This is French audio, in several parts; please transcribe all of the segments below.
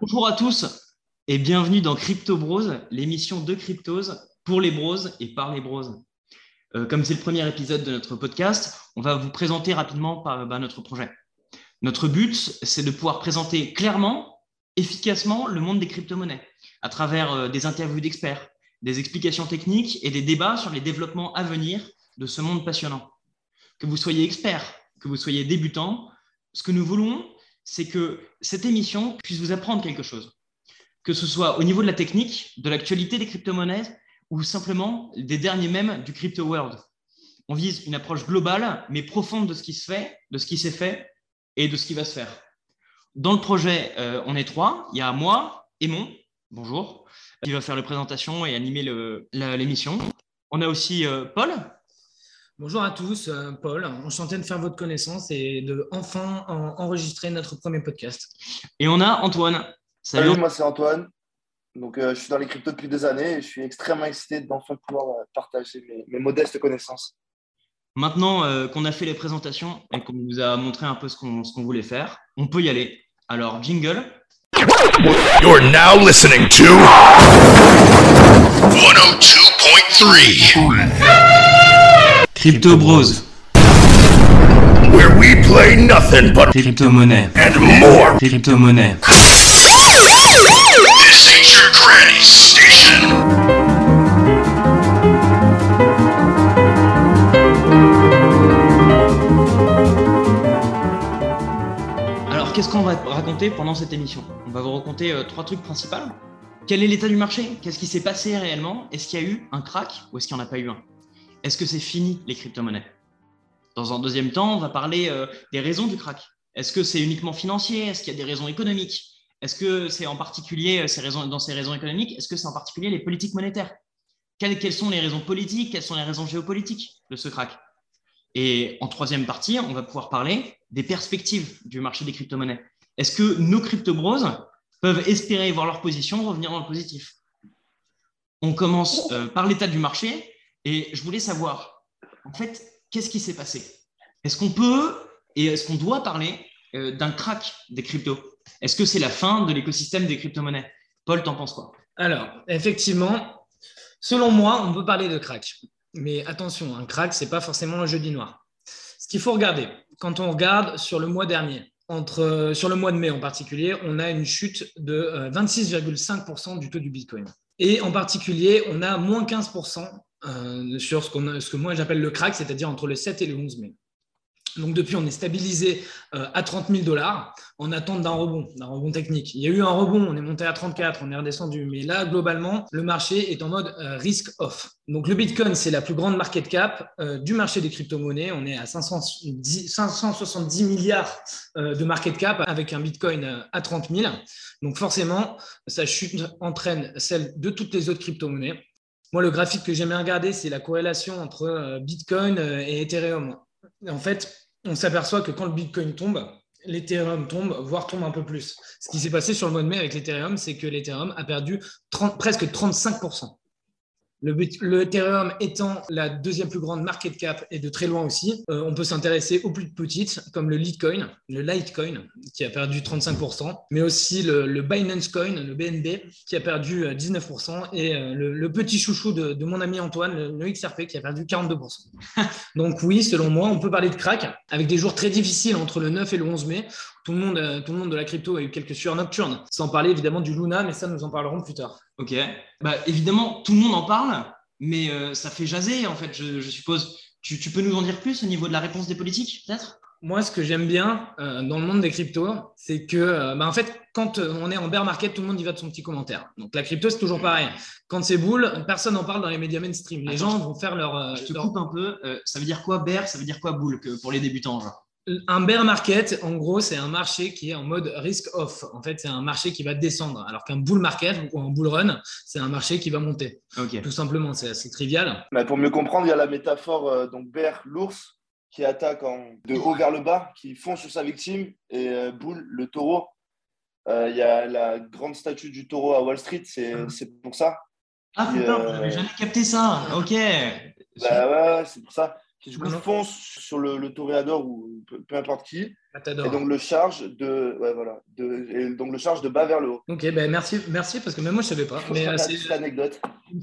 Bonjour à tous et bienvenue dans Crypto Bros, l'émission de cryptose pour les bros et par les bros. Euh, comme c'est le premier épisode de notre podcast, on va vous présenter rapidement par, bah, notre projet. Notre but, c'est de pouvoir présenter clairement, efficacement le monde des crypto-monnaies à travers euh, des interviews d'experts, des explications techniques et des débats sur les développements à venir de ce monde passionnant. Que vous soyez expert, que vous soyez débutant, ce que nous voulons, c'est que cette émission puisse vous apprendre quelque chose. Que ce soit au niveau de la technique, de l'actualité des crypto-monnaies ou simplement des derniers mèmes du crypto world. On vise une approche globale mais profonde de ce qui se fait, de ce qui s'est fait et de ce qui va se faire. Dans le projet, euh, on est trois. Il y a moi, Aimon, bonjour, qui va faire la présentation et animer l'émission. On a aussi euh, Paul. Bonjour à tous, euh, Paul. Enchanté de faire votre connaissance et de enfin enregistrer notre premier podcast. Et on a Antoine. Salut, moi c'est Antoine. Donc, je suis dans les cryptos depuis des années et je suis extrêmement excité d'enfin pouvoir partager mes, modestes connaissances. Maintenant qu'on a fait les présentations et qu'on vous a montré un peu ce qu'on voulait faire, on peut y aller. Alors, jingle. You're now listening to 102.3 Crypto Bros. Where we play nothing but crypto money and more crypto money. This ain't your granny station. qu'est-ce qu'on va raconter pendant cette émission? On va vous raconter euh, trois trucs principaux. Quel est l'état du marché? Qu'est-ce qui s'est passé réellement? Est-ce qu'il y a eu un crack ou est-ce qu'il n'y en a pas eu un? Est-ce que c'est fini les crypto-monnaies? Dans un deuxième temps, on va parler euh, des raisons du crack. Est-ce que c'est uniquement financier? Est-ce qu'il y a des raisons économiques? Est-ce que c'est en particulier euh, dans ces raisons économiques Est-ce que c'est en particulier les politiques monétaires? Quelles, quelles sont les raisons politiques? Quelles sont les raisons géopolitiques de ce crack? Et en troisième partie, on va pouvoir parler des perspectives du marché des crypto-monnaies. Est-ce que nos crypto-bros peuvent espérer voir leur position revenir dans le positif? On commence euh, par l'état du marché et je voulais savoir, en fait, qu'est-ce qui s'est passé? Est-ce qu'on peut et est-ce qu'on doit parler euh, d'un crack des cryptos? Est-ce que c'est la fin de l'écosystème des crypto-monnaies? Paul, t'en penses quoi? Alors, effectivement, selon moi, on peut parler de crack. Mais attention, un crack, ce n'est pas forcément un jeudi noir. Ce qu'il faut regarder, quand on regarde sur le mois dernier, entre, euh, sur le mois de mai en particulier, on a une chute de 26,5% euh, du taux du Bitcoin. Et en particulier, on a moins 15% euh, sur ce, ce que moi j'appelle le crack, c'est-à-dire entre le 7 et le 11 mai. Donc depuis, on est stabilisé euh, à 30 000 dollars en attente d'un rebond, d'un rebond technique. Il y a eu un rebond, on est monté à 34, on est redescendu. Mais là, globalement, le marché est en mode euh, risk off. Donc le Bitcoin, c'est la plus grande market cap euh, du marché des crypto-monnaies. On est à 570 milliards de market cap avec un Bitcoin à 30 000. Donc forcément, sa chute entraîne celle de toutes les autres crypto-monnaies. Moi, le graphique que j'aime regarder, c'est la corrélation entre Bitcoin et Ethereum en fait, on s'aperçoit que quand le Bitcoin tombe, l'Ethereum tombe, voire tombe un peu plus. Ce qui s'est passé sur le mois de mai avec l'Ethereum, c'est que l'Ethereum a perdu presque 35%. Le, Ethereum étant la deuxième plus grande market cap et de très loin aussi, euh, on peut s'intéresser aux plus petites comme le Litecoin, le Litecoin qui a perdu 35%, mais aussi le, Binance Coin, le BNB qui a perdu 19% euh, et euh, le, petit chouchou de, mon ami Antoine, le, XRP qui a perdu 42%. Donc oui, selon moi, on peut parler de crack avec des jours très difficiles entre le 9 et le 11 mai. Tout le monde, tout le monde de la crypto a eu quelques sueurs nocturnes, sans parler évidemment du Luna, mais ça nous en parlerons plus tard. Ok. Bah, évidemment, tout le monde en parle, mais euh, ça fait jaser, en fait, je, suppose. Tu, peux nous en dire plus au niveau de la réponse des politiques, peut-être? Moi, ce que j'aime bien euh, dans le monde des cryptos, c'est que, euh, bah, en fait, quand on est en bear market, tout le monde y va de son petit commentaire. Donc, la crypto, c'est toujours pareil. Quand c'est boule, personne n'en parle dans les médias mainstream. Les gens vont faire leur. je te coupe un peu. ça veut dire quoi bear? Ça veut dire quoi boule pour les débutants genre? Un bear market, en gros, c'est un marché qui est en mode risk off. En fait, c'est un marché qui va descendre, alors qu'un bull market ou un bull run, c'est un marché qui va monter. Tout simplement, c'est assez trivial. Mais pour mieux comprendre, il y a la métaphore euh, donc bear, l'ours, qui attaque de haut vers le bas, qui fonce sur sa victime, et euh, bull, le taureau. Euh, il y a la grande statue du taureau à Wall Street, c'est ah. pour ça. Ah putain, j'avais jamais capté ça. Ok. Bah ouais, c'est pour ça. Qui du coup fonce sur le, le toréador ou peu, importe qui, et donc le charge de, ouais, voilà, de, et donc le charge de bas vers le haut. Ok, ben merci, merci parce que même moi je savais pas. Mais euh, c'est- petite anecdote.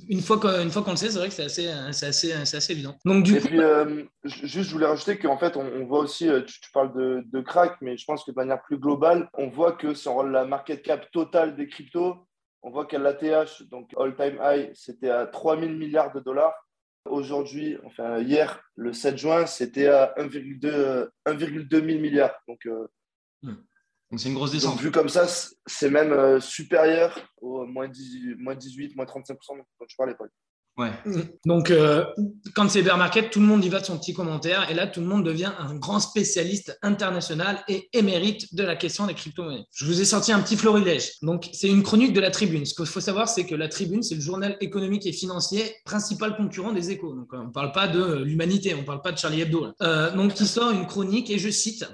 une fois qu'on une le sait, c'est vrai que c'est assez, euh, assez, c'est assez évident. Donc du Et coup, puis, euh, ju- juste, je voulais rajouter qu'en fait, on, on voit aussi, euh, tu, tu parles de, de crack, mais je pense que de manière plus globale, on voit que si on regarde la market cap totale des cryptos, on voit qu'à l'ATH, donc all-time high, c'était à 3000 milliards de dollars. Aujourd'hui, enfin hier, le 7 juin, c'était à 1,2 euh, 1,2 mille milliards. Donc, euh, Donc c'est une grosse donc, descente. vu comme ça, c'est même euh, supérieur au moins, 18, moins 18, moins 35% dont tu parlais, Paul. Ouais. donc euh, quand c'est bear market, tout le monde y va de son petit commentaire et là tout le monde devient un grand spécialiste international et émérite de la question des crypto-monnaies. Je vous ai sorti un petit florilège. Donc c'est une chronique de la Tribune. Ce qu'il faut savoir, c'est que la Tribune, c'est le journal économique et financier principal concurrent des Échos. Donc euh, on ne parle pas de l'humanité, on ne parle pas de Charlie Hebdo. Euh, donc qui sort une chronique et je cite.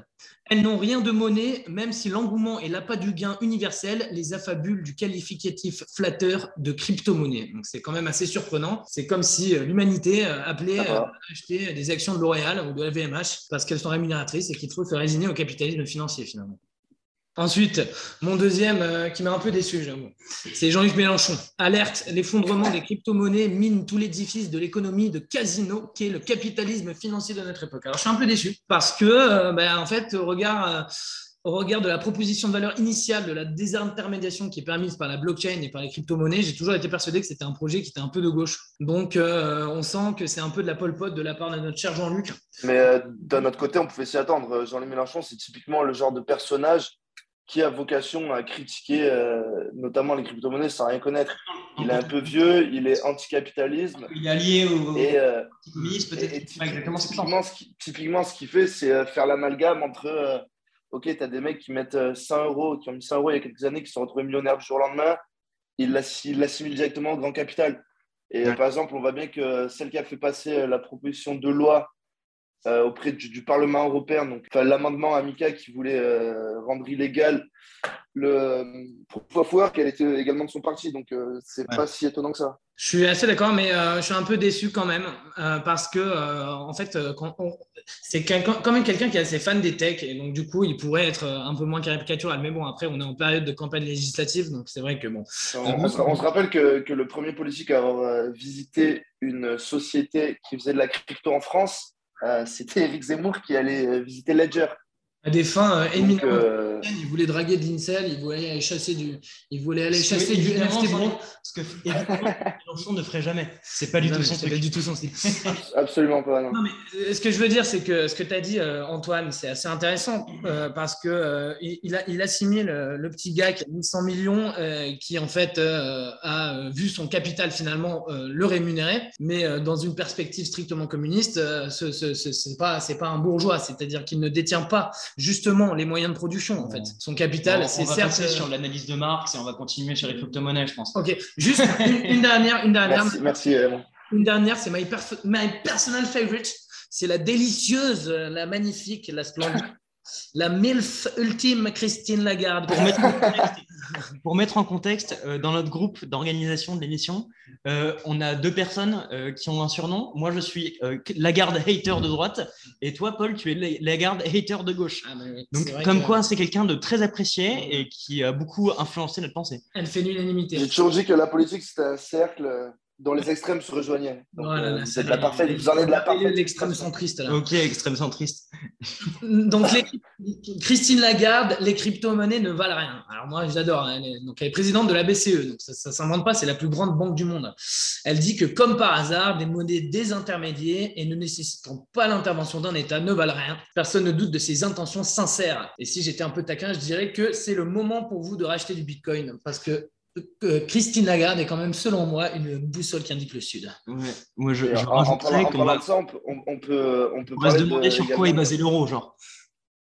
Elles n'ont rien de monnaie, même si l'engouement et l'appât du gain universel les affabulent du qualificatif flatteur de crypto-monnaie. Donc c'est quand même assez surprenant. C'est comme si euh, l'humanité euh, appelait va. euh, à acheter des actions de L'Oréal ou de la VMH parce qu'elles sont rémunératrices et qu'il faut se résigner au capitalisme financier finalement. Ensuite, mon deuxième euh, qui m'a un peu déçu, c'est Jean-Luc Mélenchon. Alerte, l'effondrement des crypto-monnaies mine tout l'édifice de l'économie de casino qui est le capitalisme financier de notre époque. Alors je suis un peu déçu parce que, euh, ben, en fait, au regard, euh, au regard de la proposition de valeur initiale de la désintermédiation qui est permise par la blockchain et par les crypto-monnaies, j'ai toujours été persuadé que c'était un projet qui était un peu de gauche. Donc on sent que c'est un peu de la pole pot de la part de notre cher Jean-Luc. Mais d'un autre côté, on pouvait s'y attendre. Jean-Luc Mélenchon, c'est typiquement le genre de personnage qui a vocation à critiquer euh, notamment les crypto-monnaies sans rien connaître. Il est un peu vieux, il est anticapitalisme. Il est allié au Et, euh, peut-être. ce qu'il typiquement, ce qui- qu'il fait, c'est euh, faire l'amalgame entre euh, OK, tu as des mecs qui mettent euh, 100 euros, qui ont mis 100 euros il y a quelques années, qui se sont retrouvés millionnaires du jour au lendemain. Ils l'assi- ils l'assimilent directement au grand capital. Et Ouais. par exemple, on voit bien que celle qui a fait passer la proposition de loi euh, auprès du, du Parlement européen, donc l'amendement Amica qui voulait euh, rendre illégal le proof of work, elle était également de son parti. Donc, euh, c'est Ouais. pas si étonnant que ça. Je suis assez d'accord, mais euh, je suis un peu déçu quand même parce que en fait, c'est quand même quelqu'un qui est assez fan des techs et donc du coup, il pourrait être un peu moins caricatural. Mais bon, après, on est en période de campagne législative, donc c'est vrai que bon. On, on se, on se rappelle que, que le premier politique à avoir visité une société qui faisait de la crypto en France, c'était Eric Zemmour qui allait euh, visiter Ledger. À des fins euh, éminemment euh, il voulait draguer de l'Incel, il voulait aller chasser du, il voulait aller chasser du NFT bro. Parce que évidemment, Mélenchon ne ferait jamais. C'est pas du Non, tout son c'est pas truc. du tout son style. absolument pas. non. Non, mais euh, ce que je veux dire, c'est que ce que tu as dit, euh, Antoine, c'est assez intéressant euh, parce que euh, il, il a- il assimile euh, le petit gars qui a mis 100 millions, euh, qui en fait euh, a vu son capital finalement euh, le rémunérer, mais euh, dans une perspective strictement communiste, euh, ce, ce, ce- c'est pas c'est pas un bourgeois, c'est-à-dire qu'il ne détient pas justement les moyens de production en fait. Son capital, on, c'est on va certes. passer euh, sur l'analyse de Marx et on va continuer sur les crypto-monnaies, je pense. Ok, juste une, une dernière, une dernière. Merci, merci. euh, Une dernière, c'est my, perf- my personal favorite. C'est la délicieuse, la magnifique, la splendide, la MILF ultime Christine Lagarde. Pour mettre en contexte, pour mettre en contexte, euh, dans notre groupe d'organisation de l'émission, euh, on a deux personnes euh, qui ont un surnom. Moi, je suis euh, Lagarde hater de droite et toi, Paul, tu es La- Lagarde hater de gauche. Ah, bah oui, Donc, comme que quoi, c'est quelqu'un de très apprécié et qui a beaucoup influencé notre pensée. Elle fait l'unanimité. J'ai toujours dit que la politique, c'était un cercle euh, dont les extrêmes se rejoignaient. Donc, Voilà, euh, là, ça êtes la parfaite, vous en êtes de la parfaite. L'extrême centriste, là. Ok, extrême centriste. Donc, les- Christine Lagarde, les crypto-monnaies ne valent rien. Alors, moi, j'adore. hein, Elle est, donc, elle est présidente de la BCE. Donc, ça ne s'invente pas, c'est la plus grande banque du monde. Elle dit que, comme par hasard, des monnaies désintermédiées et ne nécessitant pas l'intervention d'un État ne valent rien. Personne ne doute de ses intentions sincères. Et si j'étais un peu taquin, je dirais que c'est le moment pour vous de racheter du Bitcoin. Parce que Christine Lagarde est quand même, selon moi, une boussole qui indique le Sud. Ouais. Moi, je, je rajouterais qu'on va, ça, on peut, on, on peut, on peut on va se demander de- sur quoi est basé l'euro, genre.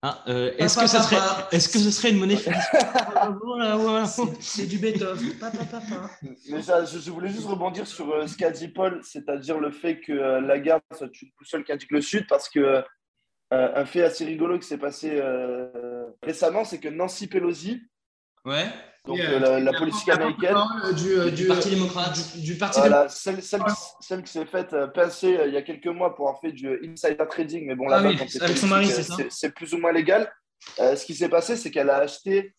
Hein, euh, est-ce que, ça serait, est-ce que ce serait une monnaie Voilà, voilà. C'est- C'est du Beethoven. Papa, papa. Mais ça, je, je voulais juste rebondir sur euh, ce qu'a dit Paul, c'est-à-dire le fait que euh, Lagarde soit une boussole qui indique le Sud, parce que euh, un fait assez rigolo qui s'est passé euh, récemment, c'est que Nancy Pelosi, Ouais. Donc la, politique américaine. Du, Parti démocrate. Du, Parti voilà, celle, celle, celle, qui s'est faite pincer il y a quelques mois pour avoir fait du insider trading, mais bon, là, ah oui, avec son mari, c'est ça C'est plus ou moins légal. ce qui s'est passé, c'est qu'elle a acheté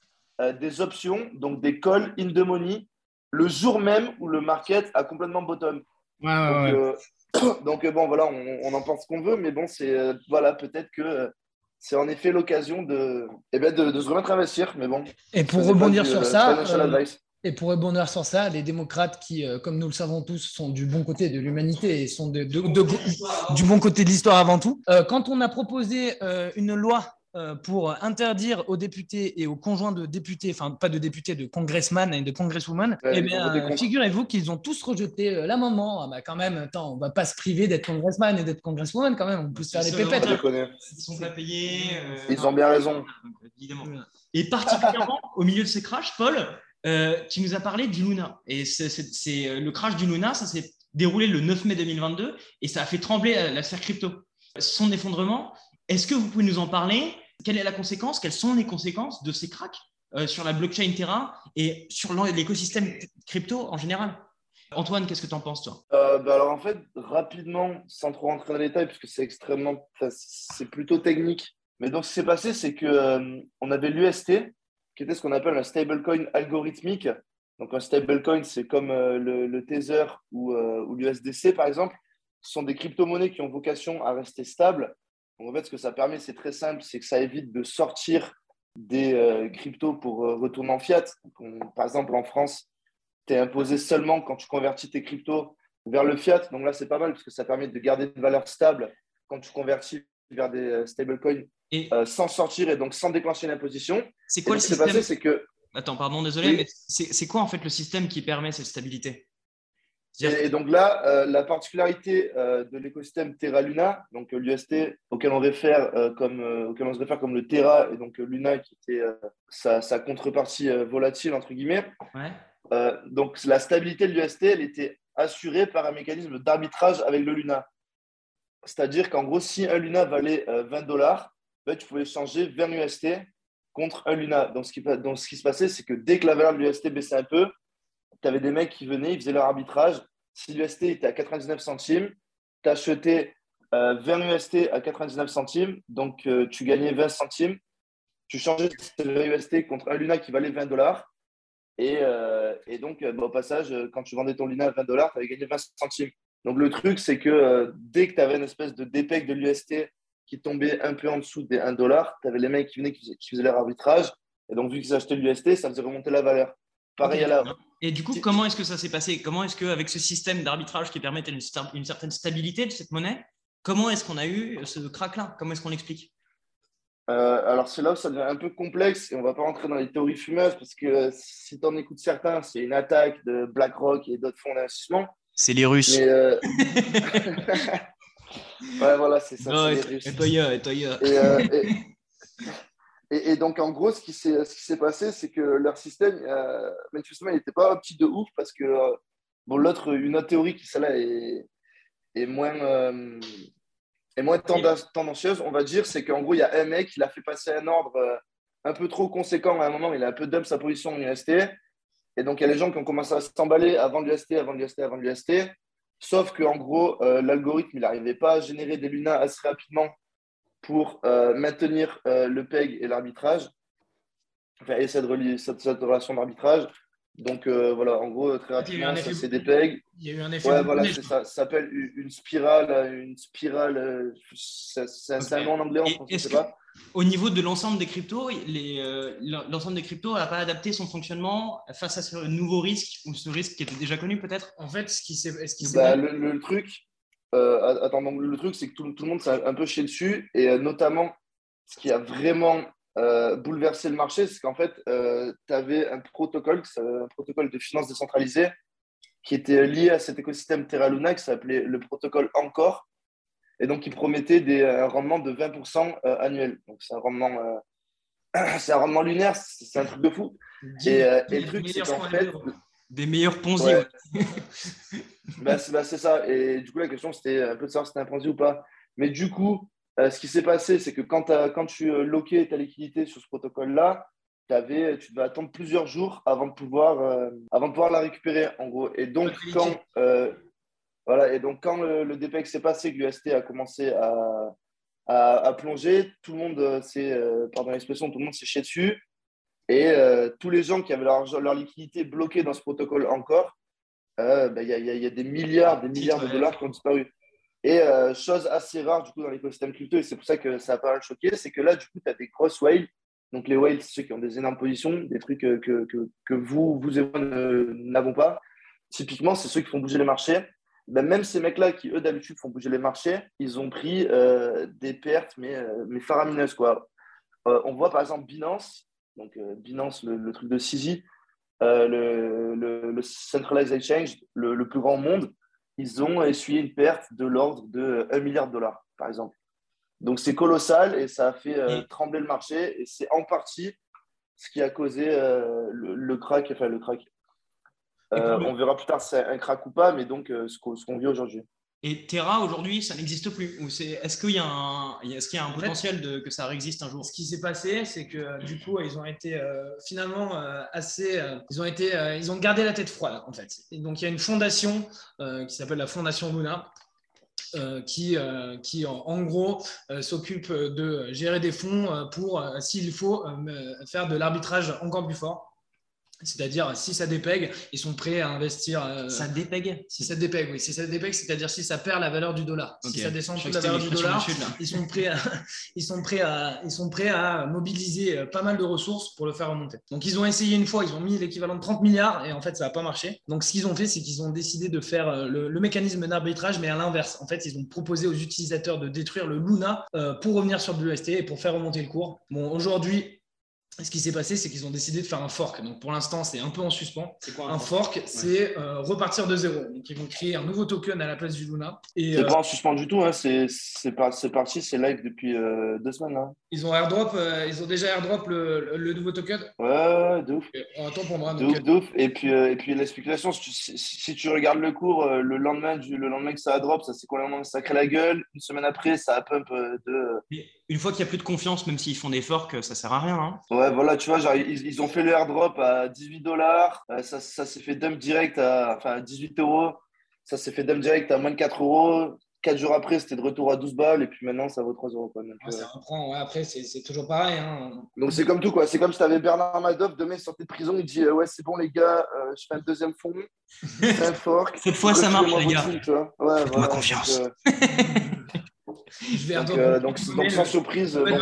des options, donc des calls in the money, le jour même où le market a complètement bottom. Ouais, ouais, donc, ouais. Donc, euh, bon, voilà, on, en pense qu'on veut, mais bon, c'est euh, voilà, peut-être que euh, c'est en effet l'occasion de, eh ben, de, se remettre à investir. Mais bon. Et pour rebondir sur ça. et pour rebondir sur ça, les démocrates qui, comme nous le savons tous, sont du bon côté de l'humanité et sont de, du bon côté de l'histoire avant tout. quand on a proposé une loi euh, pour interdire aux députés et aux conjoints de députés, enfin pas de députés, de congressman et de congresswoman, eh bien, figurez-vous qu'ils ont tous rejeté euh, l'amendement. Ah bah quand même, attends, on va pas se priver d'être congressman et d'être congresswoman quand même, on peut se faire des pépettes. Ils sont pas payés. Euh, Ils ont bien raison. Évidemment. Et particulièrement au milieu de ces crashs, Paul, tu nous as parlé du Luna. Et c'est le crash du Luna, ça s'est déroulé le 9 mai 2022 et ça a fait trembler la, la sphère crypto. Son effondrement, est-ce que vous pouvez nous en parler? Quelle est la conséquence Quelles sont les conséquences de ces cracks euh, sur la blockchain Terra et sur l'écosystème crypto en général? Antoine, qu'est-ce que tu en penses, toi? Euh, bah Alors, en fait, rapidement, sans trop rentrer dans les détails, puisque c'est extrêmement, c'est plutôt technique. Mais donc, ce qui s'est passé, c'est qu'on euh, on avait l'UST, qui était ce qu'on appelle un stablecoin algorithmique. Donc, un stablecoin, c'est comme le, Tether ou, ou l'USDC, par exemple. Ce sont des crypto-monnaies qui ont vocation à rester stables en fait, ce que ça permet, c'est très simple, c'est que ça évite de sortir des euh, cryptos pour euh, retourner en fiat. par exemple, en France, tu es imposé seulement quand tu convertis tes cryptos vers le fiat. Donc là, c'est pas mal parce que ça permet de garder une valeur stable quand tu convertis vers des euh, stablecoins sans sortir et donc sans déclencher l'imposition. C'est quoi le système c'est que... Attends, pardon, désolé, mais c'est quoi en fait le système qui permet cette stabilité? Et, donc là, euh, la particularité euh, de l'écosystème Terra Luna, donc euh, l'UST auquel on réfère comme auquel on se réfère comme le Terra et donc Luna qui était sa, contrepartie volatile entre guillemets. donc la stabilité de l'UST, elle était assurée par un mécanisme d'arbitrage avec le Luna. C'est-à-dire qu'en gros, si un Luna valait 20 dollars, ben, tu pouvais changer 20 UST contre un Luna. Donc ce qui, donc, ce qui se passait, c'est que dès que la valeur de l'UST baissait un peu, tu avais des mecs qui venaient, ils faisaient leur arbitrage. Si l'UST était à 99 centimes, tu achetais 20 UST à 99 centimes, donc euh, tu gagnais 20 centimes. Tu changeais ce UST contre un Luna qui valait 20 dollars. Et, euh, donc, euh, bah, au passage, quand tu vendais ton Luna à 20 dollars, tu avais gagné 20 centimes. Donc, le truc, c'est que dès que tu avais une espèce de dépec de l'UST qui tombait un peu en dessous des 1 dollar, tu avais les mecs qui venaient, qui faisaient leur arbitrage. Et donc, vu qu'ils achetaient l'UST, ça faisait remonter la valeur. Pareil à la, et du coup, comment est-ce que ça s'est passé? Comment est-ce qu'avec ce système d'arbitrage qui permettait une, une, certaine stabilité de cette monnaie, comment est-ce qu'on a eu ce crack-là? Comment est-ce qu'on l'explique? Euh, alors c'est là où ça devient un peu complexe et on ne va pas rentrer dans les théories fumeuses parce que euh, si tu en écoutes certains, c'est une attaque de BlackRock et d'autres fonds d'investissement. C'est les Russes. Euh, ouais, voilà, c'est ça. les Russes. Et Toya, et Et, donc, en gros, ce qui s'est passé, c'est que leur système, euh, manifestement, il n'était pas petit de ouf parce que, euh, bon, l'autre, une autre théorie qui, celle-là, est, moins, euh, est moins tendancieuse, on va dire, c'est qu'en gros, il y a un mec, il a fait passer un ordre euh, un peu trop conséquent à un moment, il a un peu dump sa position en UST. Et donc, il y a les gens qui ont commencé à s'emballer avant l'UST, avant l'UST, avant l'UST. Sauf qu'en gros, l'algorithme, il n'arrivait pas à générer des lunas assez rapidement pour euh, maintenir euh, le PEG et l'arbitrage, enfin, et cette, cette, relation d'arbitrage. Donc euh, voilà, en gros, très rapidement, ça c'est des PEG. Il y a eu un effet. Ouais, voilà, c'est ça. Ça s'appelle une spirale, une spirale. C'est un nom en anglais, en français, je sais pas. Au niveau de l'ensemble des cryptos, l'ensemble des cryptos n'a pas adapté son fonctionnement face à ce nouveau risque ou ce risque qui était déjà connu peut-être? En fait, ce qui s'est bah, le, le, truc, euh, attends, le truc, c'est que tout, le monde s'est un peu chié dessus. Et euh, notamment, ce qui a vraiment euh, bouleversé le marché, c'est qu'en fait, tu avais un protocole, un protocole de finance décentralisée qui était lié à cet écosystème Terra Luna qui s'appelait le protocole Encore. Et donc, il promettait des, un rendement de 20% annuel. Donc, c'est un rendement. c'est un rendement lunaire, c'est un truc de fou. Et, et le truc, c'est qu'en fait, des meilleurs Ponzi. Bah, bah, c'est ça. Et du coup, la question, c'était un peu de savoir si c'était un Ponzi ou pas. Mais du coup, euh, ce qui s'est passé, c'est que quand, quand tu euh, loquais ta liquidité sur ce protocole-là, avais, tu devais attendre plusieurs jours avant de pouvoir, avant de pouvoir la récupérer, en gros. Et donc, quand, voilà, et donc, quand le, le DPX s'est passé, que l'UST a commencé à, à, plonger, tout le monde s'est, pardon l'expression, tout le monde s'est chié dessus. Et tous les gens qui avaient leur, leur liquidité bloquée dans ce protocole encore, ben, il y, y, a des milliards, des milliards de dollars qui ont disparu. Et euh, chose assez rare du coup dans l'écosystème crypto, et c'est pour ça que ça a pas mal choqué, c'est que là, du coup, tu as des grosses whales. Donc les whales, c'est ceux qui ont des énormes positions, des trucs que, que, que vous, vous et moi n'avons pas. Typiquement, c'est ceux qui font bouger les marchés. Ben, même ces mecs-là qui, eux, d'habitude, font bouger les marchés, ils ont pris euh, des pertes, mais, euh, mais faramineuses. Quoi. on voit par exemple Binance, donc Binance, le, truc de CZ, le, le, Centralized Exchange, le, le plus grand monde, ils ont essuyé une perte de l'ordre de 1 milliard de dollars, par exemple. Donc c'est colossal et ça a fait euh, trembler le marché et c'est en partie ce qui a causé euh, le, crack, enfin le crack. Euh, on verra plus tard si c'est un crack ou pas, mais donc ce qu'on vit aujourd'hui. Et Terra, aujourd'hui, ça n'existe plus Est-ce qu'il y a un, est qu'il y a un potentiel de, que ça réexiste un jour? Ce qui s'est passé, c'est que du coup, ils ont été euh, finalement euh, assez. Euh, ils, ont été, ils ont gardé la tête froide, en fait. Et donc, il y a une fondation qui s'appelle la Fondation Luna. qui, qui en, gros s'occupe de gérer des fonds pour, s'il faut, faire de l'arbitrage encore plus fort. C'est-à-dire, si ça dépègue, ils sont prêts à investir. Euh, ça dépègue Si ça dépègue, oui. Si ça dépègue, c'est-à-dire si ça perd la valeur du dollar. Si ça descend toute la valeur du dollar, ils, sont prêts à, ils, sont prêts à, ils sont prêts à mobiliser euh, pas mal de ressources pour le faire remonter. Donc, ils ont essayé une fois, ils ont mis l'équivalent de 30 milliards et en fait, ça n'a pas marché. Donc, ce qu'ils ont fait, c'est qu'ils ont décidé de faire euh, le, mécanisme d'arbitrage, mais à l'inverse. En fait, ils ont proposé aux utilisateurs de détruire le Luna pour revenir sur l'UST et pour faire remonter le cours. Bon, aujourd'hui, ce qui s'est passé, c'est qu'ils ont décidé de faire un fork. Donc pour l'instant, c'est un peu en suspens. C'est quoi un, fork, C'est euh, repartir de zéro. Donc ils vont créer un nouveau token à la place du Luna. C'est euh, pas en suspens du tout. Hein. C'est parti, c'est live depuis euh, deux semaines. Hein. Ils ont airdrop, ils ont déjà airdrop le, le, nouveau token. Ouais, de ouf. attends pour moi. De ouf, Et puis et puis la spéculation, si tu, regardes le cours, le lendemain le lendemain que ça a drop, ça c'est complètement sacré la gueule. Une semaine après, ça a pump de une fois qu'il n'y a plus de confiance, même s'ils font des forks, ça sert à rien. Hein. Ouais, voilà, tu vois, genre, ils, ont fait le airdrop à 18 dollars, euh, ça, ça s'est fait dump direct à, enfin, 18 euros, ça s'est fait dump direct à moins de 4 euros. Quatre jours après, c'était de retour à 12 balles, et puis maintenant, ça vaut 3 euros. Quoi. Donc, ça reprend, ouais, après, c'est toujours pareil. Hein. Donc, c'est comme tout, quoi. C'est comme si tu avais Bernard Madoff, demain, il sortait de prison, il dit Ouais, c'est bon, les gars, euh, je fais un deuxième fond, un fork. Cette fois, ça marche, les gars. Ouais, Ma confiance. Euh, Je vais donc, euh, donc, sans surprise. Ouais.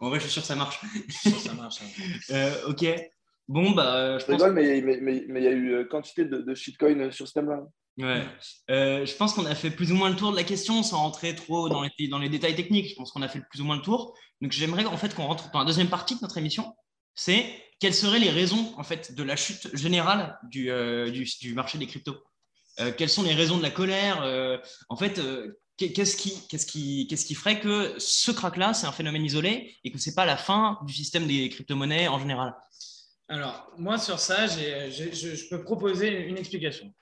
En vrai, je suis sûr que ça marche. ça marche. euh, ok. Bon, bah. Je, je rigole, mais il mais, mais, mais, y a eu euh, quantité de, de shitcoin sur ce thème-là. Ouais. Euh, je pense qu'on a fait plus ou moins le tour de la question sans rentrer trop dans les, dans les détails techniques. Je pense qu'on a fait plus ou moins le tour. Donc, j'aimerais en fait qu'on rentre dans la deuxième partie de notre émission. C'est quelles seraient les raisons en fait de la chute générale du, euh, du, du marché des cryptos? Euh, Quelles sont les raisons de la colère? Euh, En fait, qu'est-ce qui, qu'est-ce qui, qu'est-ce qui ferait que ce crack-là, c'est un phénomène isolé et que ce n'est pas la fin du système des crypto-monnaies en général? Alors, moi, sur ça, je, peux proposer une explication.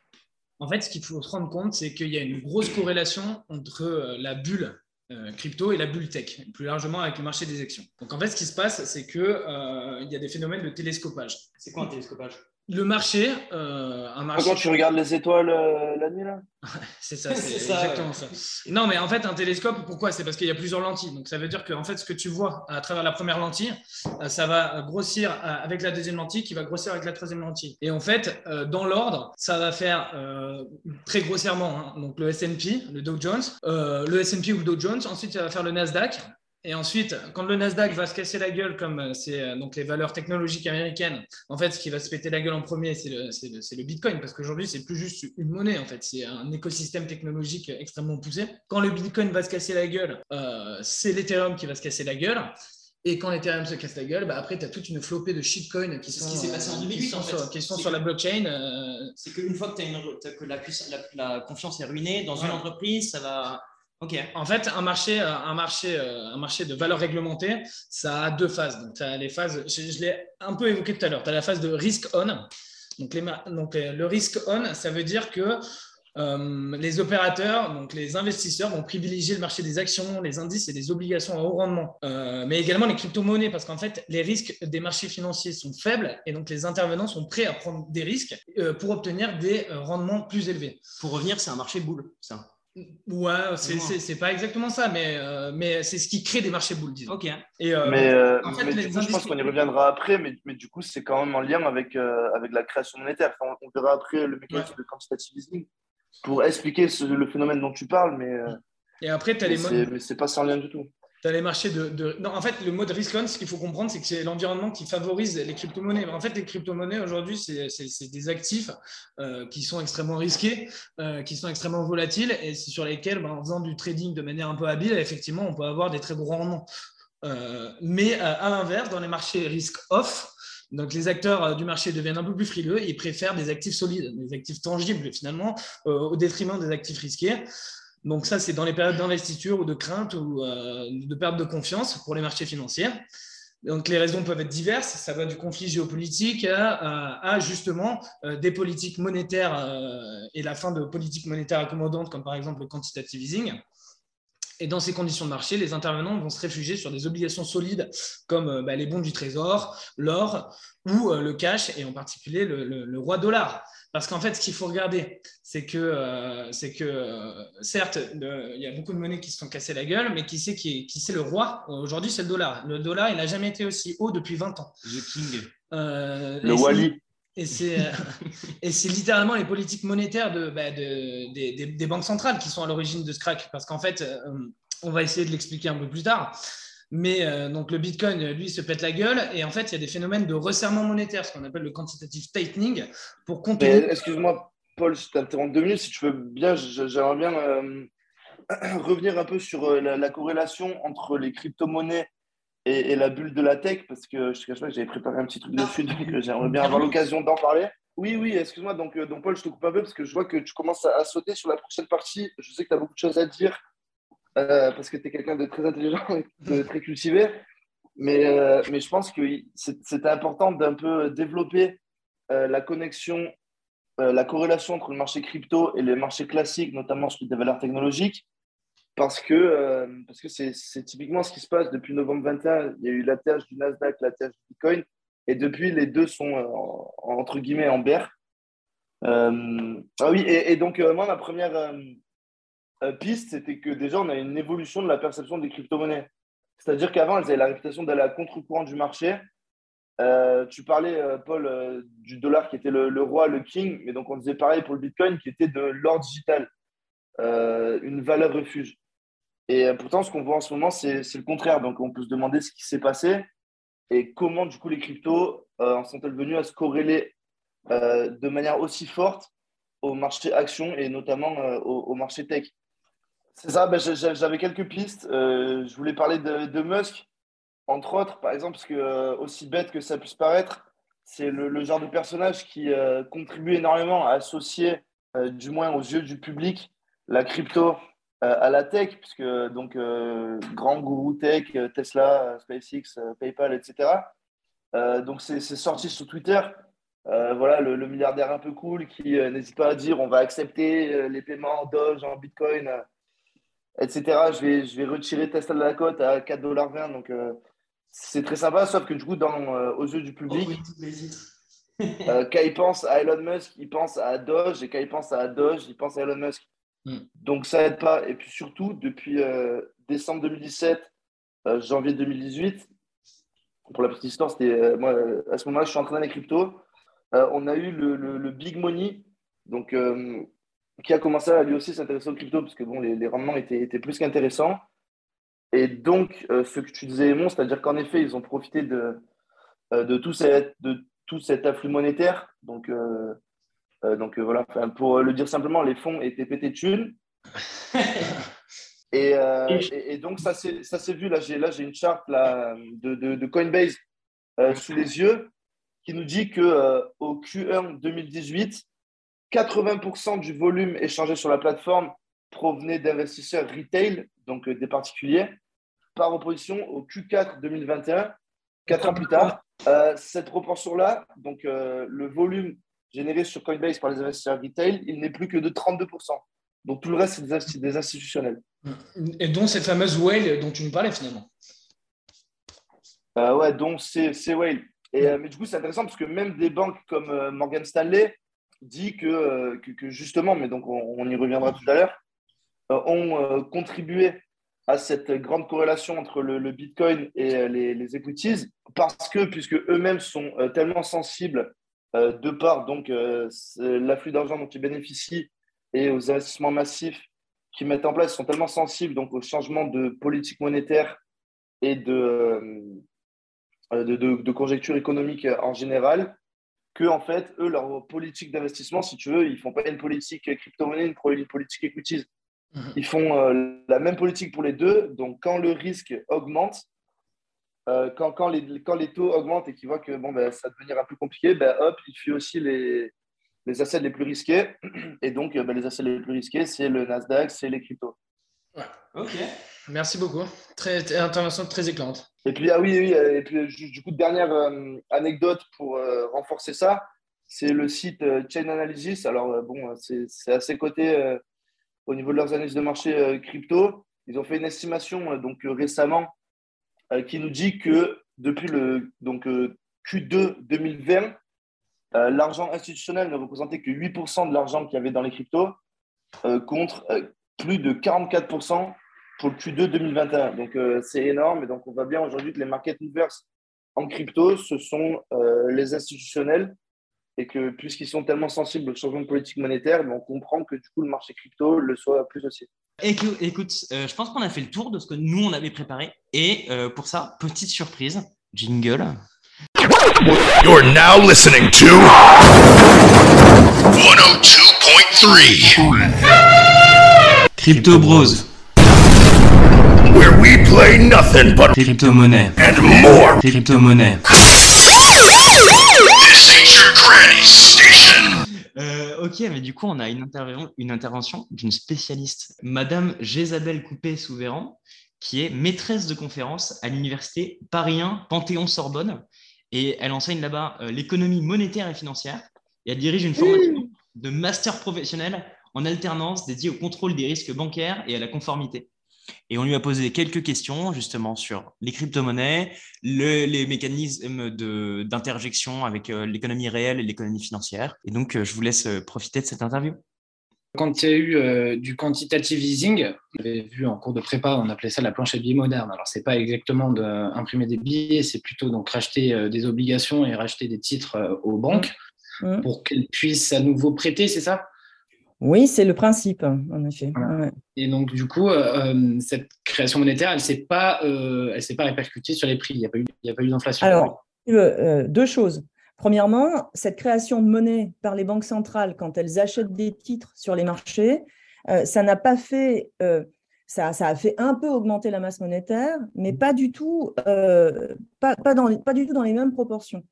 En fait, ce qu'il faut se rendre compte, c'est qu'il y a une grosse corrélation entre euh, la bulle euh, crypto et la bulle tech, plus largement avec le marché des actions. Donc, en fait, ce qui se passe, c'est qu'il euh, y a des phénomènes de télescopage. C'est quoi un télescopage? Le marché, euh, un marché. Quand tu regardes les étoiles euh, la nuit, là C'est ça, c'est exactement ça. Non, mais en fait, un télescope, pourquoi? C'est parce qu'il y a plusieurs lentilles. Donc, ça veut dire que en fait, ce que tu vois à travers la première lentille, euh, ça va grossir avec la deuxième lentille, qui va grossir avec la troisième lentille. Et en fait, dans l'ordre, ça va faire très grossièrement hein, donc le S&P, le Dow Jones, le S&P ou le Dow Jones. Ensuite, ça va faire le Nasdaq. Et ensuite, quand le Nasdaq va se casser la gueule, comme euh, c'est euh, donc les valeurs technologiques américaines, en fait, ce qui va se péter la gueule en premier, c'est le, le, Bitcoin, parce qu'aujourd'hui, c'est plus juste une monnaie, en fait, c'est un écosystème technologique extrêmement poussé. Quand le Bitcoin va se casser la gueule, euh, c'est l'Ethereum qui va se casser la gueule. Et quand l'Ethereum se casse la gueule, bah après, tu as toute une flopée de shitcoins qui sont, qui passé en 2008, en fait. sur, qui sont sur la blockchain. C'est qu'une fois que, as que la, la, confiance est ruinée dans une entreprise, ça va Ok. En fait, un marché, euh, un marché, euh, un marché de valeur réglementée, ça a deux phases. Donc, as les phases, je, l'ai un peu évoqué tout à l'heure, tu as la phase de risk on. Donc, les, donc le risk on, ça veut dire que les opérateurs, donc les investisseurs, vont privilégier le marché des actions, les indices et des obligations à haut rendement, mais également les crypto-monnaies, parce qu'en fait, les risques des marchés financiers sont faibles et donc les intervenants sont prêts à prendre des risques pour obtenir des rendements plus élevés. Pour revenir, c'est un marché boule, ça. Ouais, c'est pas exactement ça, mais, euh, mais c'est ce qui crée des marchés boules, disons. Ok. Et, euh, mais, euh, mais du coup, je pense qu'on y reviendra après, mais, mais, du coup, c'est quand même en lien avec, avec la création monétaire. on, verra après le mécanisme de quantitative easing pour expliquer le phénomène dont tu parles, mais. Et après, tu as les modes. Mais c'est pas sans lien du tout tu as les marchés de, Non, en fait, le mode risk on, ce qu'il faut comprendre, c'est que c'est l'environnement qui favorise les crypto-monnaies. En fait, les crypto-monnaies, aujourd'hui, c'est des actifs euh, qui sont extrêmement risqués, euh, qui sont extrêmement volatiles et sur lesquels, ben, en faisant du trading de manière un peu habile, effectivement, on peut avoir des très gros rendements. Euh, mais à l'inverse, dans les marchés risk-off, donc les acteurs du marché deviennent un peu plus frileux et ils préfèrent des actifs solides, des actifs tangibles finalement, au détriment des actifs risqués. Donc ça, c'est dans les périodes d'investiture ou de crainte ou euh, de perte de confiance pour les marchés financiers. Donc les raisons peuvent être diverses, ça va du conflit géopolitique à, justement euh, des politiques monétaires euh, et la fin de politiques monétaires accommodantes comme par exemple le quantitative easing. Et dans ces conditions de marché, les intervenants vont se réfugier sur des obligations solides comme bah, les bons du trésor, l'or ou le cash et en particulier le roi dollar. Parce qu'en fait, ce qu'il faut regarder, c'est que, euh, c'est que euh, certes, il y a beaucoup de monnaies qui se sont cassées la gueule, mais qui c'est qui, qui c'est le roi? Aujourd'hui, c'est le dollar. Le dollar, il n'a jamais été aussi haut depuis 20 ans. The King. Euh, le Wally. Et c'est, et c'est littéralement les politiques monétaires de, bah, de des, des, banques centrales qui sont à l'origine de ce crack. Parce qu'en fait, on va essayer de l'expliquer un peu plus tard. Mais euh, donc le Bitcoin, lui, se pète la gueule. Et en fait, il y a des phénomènes de resserrement monétaire, ce qu'on appelle le quantitative tightening, pour contenir. Excuse-moi, Paul, je t'interromps deux minutes. Si tu veux bien, j'aimerais bien euh, revenir un peu sur euh, la, corrélation entre les crypto-monnaies et, la bulle de la tech, parce que je te cache pas que j'avais préparé un petit truc dessus, donc j'aimerais bien avoir l'occasion d'en parler. Oui, oui, excuse-moi. Donc, donc, Paul, je te coupe un peu parce que je vois que tu commences à, à sauter sur la prochaine partie. Je sais que tu as beaucoup de choses à dire euh, parce que tu es quelqu'un de très intelligent et de très cultivé. Mais, euh, mais je pense que c'était important d'un peu développer euh, la connexion, la corrélation entre le marché crypto et le marché classique, notamment celui des valeurs technologiques, parce que parce que c'est typiquement ce qui se passe depuis novembre 21. Il y a eu l'atterrage du Nasdaq, l'atterrage du Bitcoin, et depuis, les deux sont entre guillemets en berre. ah oui, et, donc, moi, ma première euh, piste, c'était que déjà, on a une évolution de la perception des crypto-monnaies. C'est-à-dire qu'avant, elles avaient la réputation d'aller à contre-courant du marché. Euh, tu parlais, euh, Paul, du dollar qui était le, roi, le king, mais donc on disait pareil pour le Bitcoin qui était de l'or digital, une valeur refuge. Et pourtant, ce qu'on voit en ce moment, c'est le contraire. Donc on peut se demander ce qui s'est passé et comment, du coup, les cryptos en sont-elles venues à se corréler de manière aussi forte au marché action et notamment au marché tech. C'est ça, ben, j'avais quelques pistes. Euh, je voulais parler de, Musk, entre autres, par exemple, parce que euh, aussi bête que ça puisse paraître, c'est le, genre de personnage qui euh, contribue énormément à associer, du moins aux yeux du public, la crypto à la tech, puisque donc grand gourou tech, Tesla, SpaceX, PayPal, etc. donc c'est sorti sur Twitter. voilà, le, le, milliardaire un peu cool qui n'hésite pas à dire on va accepter les paiements en Doge, en Bitcoin etc. Je vais, je vais retirer Tesla de la cote à 4,20$. Donc, euh, c'est très sympa, sauf que du coup, dans, euh, aux yeux du public, euh, quand il pense à Elon Musk, il pense à Doge, et quand il pense à Doge, il pense à Elon Musk. Hmm. Donc, ça n'aide pas. Et puis surtout, depuis décembre 2017, janvier 2018, pour la petite histoire, c'était moi, à ce moment-là, je suis entraîné dans les cryptos. on a eu le, le, Big Money. Donc, qui a commencé à lui aussi s'intéresser aux crypto, parce que bon, les, rendements étaient, étaient plus qu'intéressants. Et donc, euh, ce que tu disais, Mon, c'est-à-dire qu'en effet, ils ont profité de, euh, de, tout, cet, de tout cet afflux monétaire. Donc, euh, donc voilà, pour le dire simplement, les fonds étaient pétés de thunes. et, et, donc, ça s'est vu. Là, j'ai une charte là, de, de, de Coinbase sous les yeux qui nous dit qu'au Q1 2018, 80% du volume échangé sur la plateforme provenait d'investisseurs retail, donc euh, des particuliers, par opposition au Q4 2021, quatre ans plus tard. Euh, cette proportion-là, donc euh, le volume généré sur Coinbase par les investisseurs retail, il n'est plus que de 32%. Donc tout le reste, c'est des, institutionnels. Et dont cette fameuse whale dont tu nous parlais finalement. Euh, ouais, donc c'est whale. Et, euh, mais du coup, c'est intéressant parce que même des banques comme euh, Morgan Stanley dit que, que, justement, mais donc on, y reviendra tout à l'heure, ont contribué à cette grande corrélation entre le, Bitcoin et les, les, equities parce que, puisque eux-mêmes sont tellement sensibles de par donc l'afflux d'argent dont ils bénéficient et aux investissements massifs qu'ils mettent en place sont tellement sensibles donc au changement de politique monétaire et de, euh, de, de, conjecture économique en général que en fait eux leur politique d'investissement si tu veux ils font pas une politique crypto-monnaie une politique equities mhm. ils font euh, la même politique pour les deux donc quand le risque augmente euh, quand, quand, les, quand les taux augmentent et qu'ils voient que bon, ben, ça va devenir un peu compliqué, ben, hop, ils fuient aussi les, les assets les plus risqués. Et donc, euh, bah, les assets les plus risqués, c'est le Nasdaq, c'est les cryptos. Ouais. Ok. Merci beaucoup. Très, intervention très éclairante. Et puis, ah oui, oui, et puis du coup, dernière euh, anecdote pour euh, renforcer ça, c'est le site Chain Analysis. Alors, bon, c'est à ses côtés au niveau de leurs analyses de marché crypto. Ils ont fait une estimation donc récemment qui nous dit que depuis le donc, Q2 2020, euh, l'argent institutionnel ne représentait que 8% de l'argent qu'il y avait dans les cryptos, euh, contre euh, plus de 44% pour le Q2 2021. Donc, c'est énorme. Et donc, on voit bien aujourd'hui que les market movers en crypto, ce sont les institutionnels et que puisqu'ils sont tellement sensibles au changement de politique monétaire, ben, on comprend que du coup le marché crypto le soit plus aussi. Écoute, je pense qu'on a fait le tour de ce que nous on avait préparé et pour ça, petite surprise, jingle. You're now listening to 102.3 Crypto Bros. Where we play nothing but crypto monnaie and more crypto monnaie. This ain't your granny station. Euh, ok, mais du coup, on a une, intervention, une intervention d'une spécialiste, Madame Jésabelle Coupé-Souverain, qui est maîtresse de conférence à l'université Paris 1 Panthéon-Sorbonne et elle enseigne là-bas euh, l'économie monétaire et financière. Et elle dirige une formation de master professionnel en alternance dédiée au contrôle des risques bancaires et à la conformité. Et on lui a posé quelques questions justement sur les crypto-monnaies, les mécanismes d'interjection avec euh, l'économie réelle et l'économie financière. Et donc, euh, je vous laisse profiter de cette interview. Quand il y a eu euh, du quantitative easing, on avait vu en cours de prépa, on appelait ça la planche à billets moderne. Alors, ce n'est pas exactement d'imprimer des billets, c'est plutôt donc racheter euh, des obligations et racheter des titres euh, aux banques. Mmh. pour qu'elles puissent à nouveau prêter, c'est ça? Oui, c'est le principe, en effet. Et donc, du coup, cette création monétaire, elle ne s'est pas, pas répercutée sur les prix. Il n'y a pas eu, eu d'inflation. Alors, deux choses. Premièrement, cette création de monnaie par les banques centrales quand elles achètent des titres sur les marchés, euh, ça n'a pas fait, euh, ça, a fait un peu augmenter la masse monétaire, mais pas du tout, euh, pas, dans, pas du tout dans les mêmes proportions.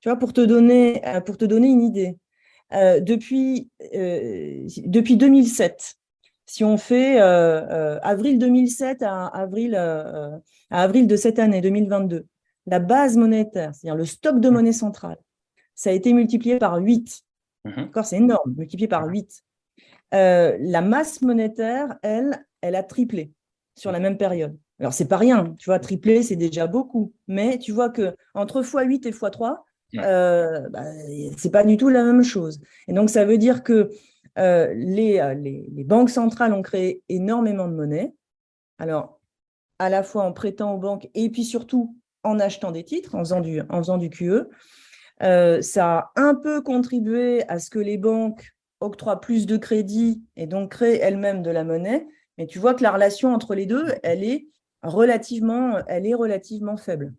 Tu vois, pour te donner, pour te donner une idée, depuis, depuis 2007, si on fait avril 2007 à avril, à avril de cette année 2022, la base monétaire, c'est-à-dire le stock de monnaie centrale, ça a été multiplié par 8. Mhm. C'est énorme, multiplié par 8. Euh, la masse monétaire, elle, elle a triplé sur la même période. Alors, c'est pas rien, tu vois, tripler, c'est déjà beaucoup. Mais tu vois que entre x8 et x3, euh, bah, c'est pas du tout la même chose. Et donc, ça veut dire que euh, les, les, banques centrales ont créé énormément de monnaie. Alors, à la fois en prêtant aux banques et puis surtout en achetant des titres, en faisant du, QE. Euh, ça a un peu contribué à ce que les banques octroient plus de crédit et donc créent elles-mêmes de la monnaie. Mais tu vois que la relation entre les deux, elle est relativement faible.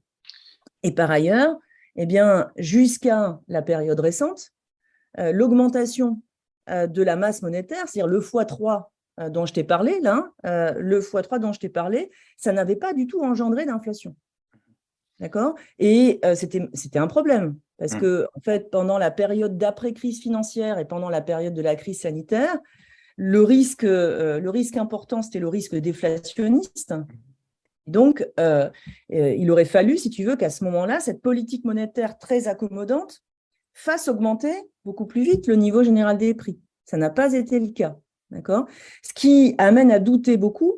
Et par ailleurs, eh bien, jusqu'à la période récente, euh, l'augmentation euh, de la masse monétaire, c'est-à-dire le x3 dont je t'ai parlé, là, le x3 dont je t'ai parlé, ça n'avait pas du tout engendré d'inflation. D'accord? Et euh, c'était un problème. Parce mmh. que, en fait, pendant la période d'après-crise financière et pendant la période de la crise sanitaire, le risque, euh, le risque important, c'était le risque déflationniste. Donc, euh, il aurait fallu, si tu veux, qu'à ce moment-là, cette politique monétaire très accommodante fasse augmenter beaucoup plus vite le niveau général des prix. Ça n'a pas été le cas. D'accord? Ce qui amène à douter beaucoup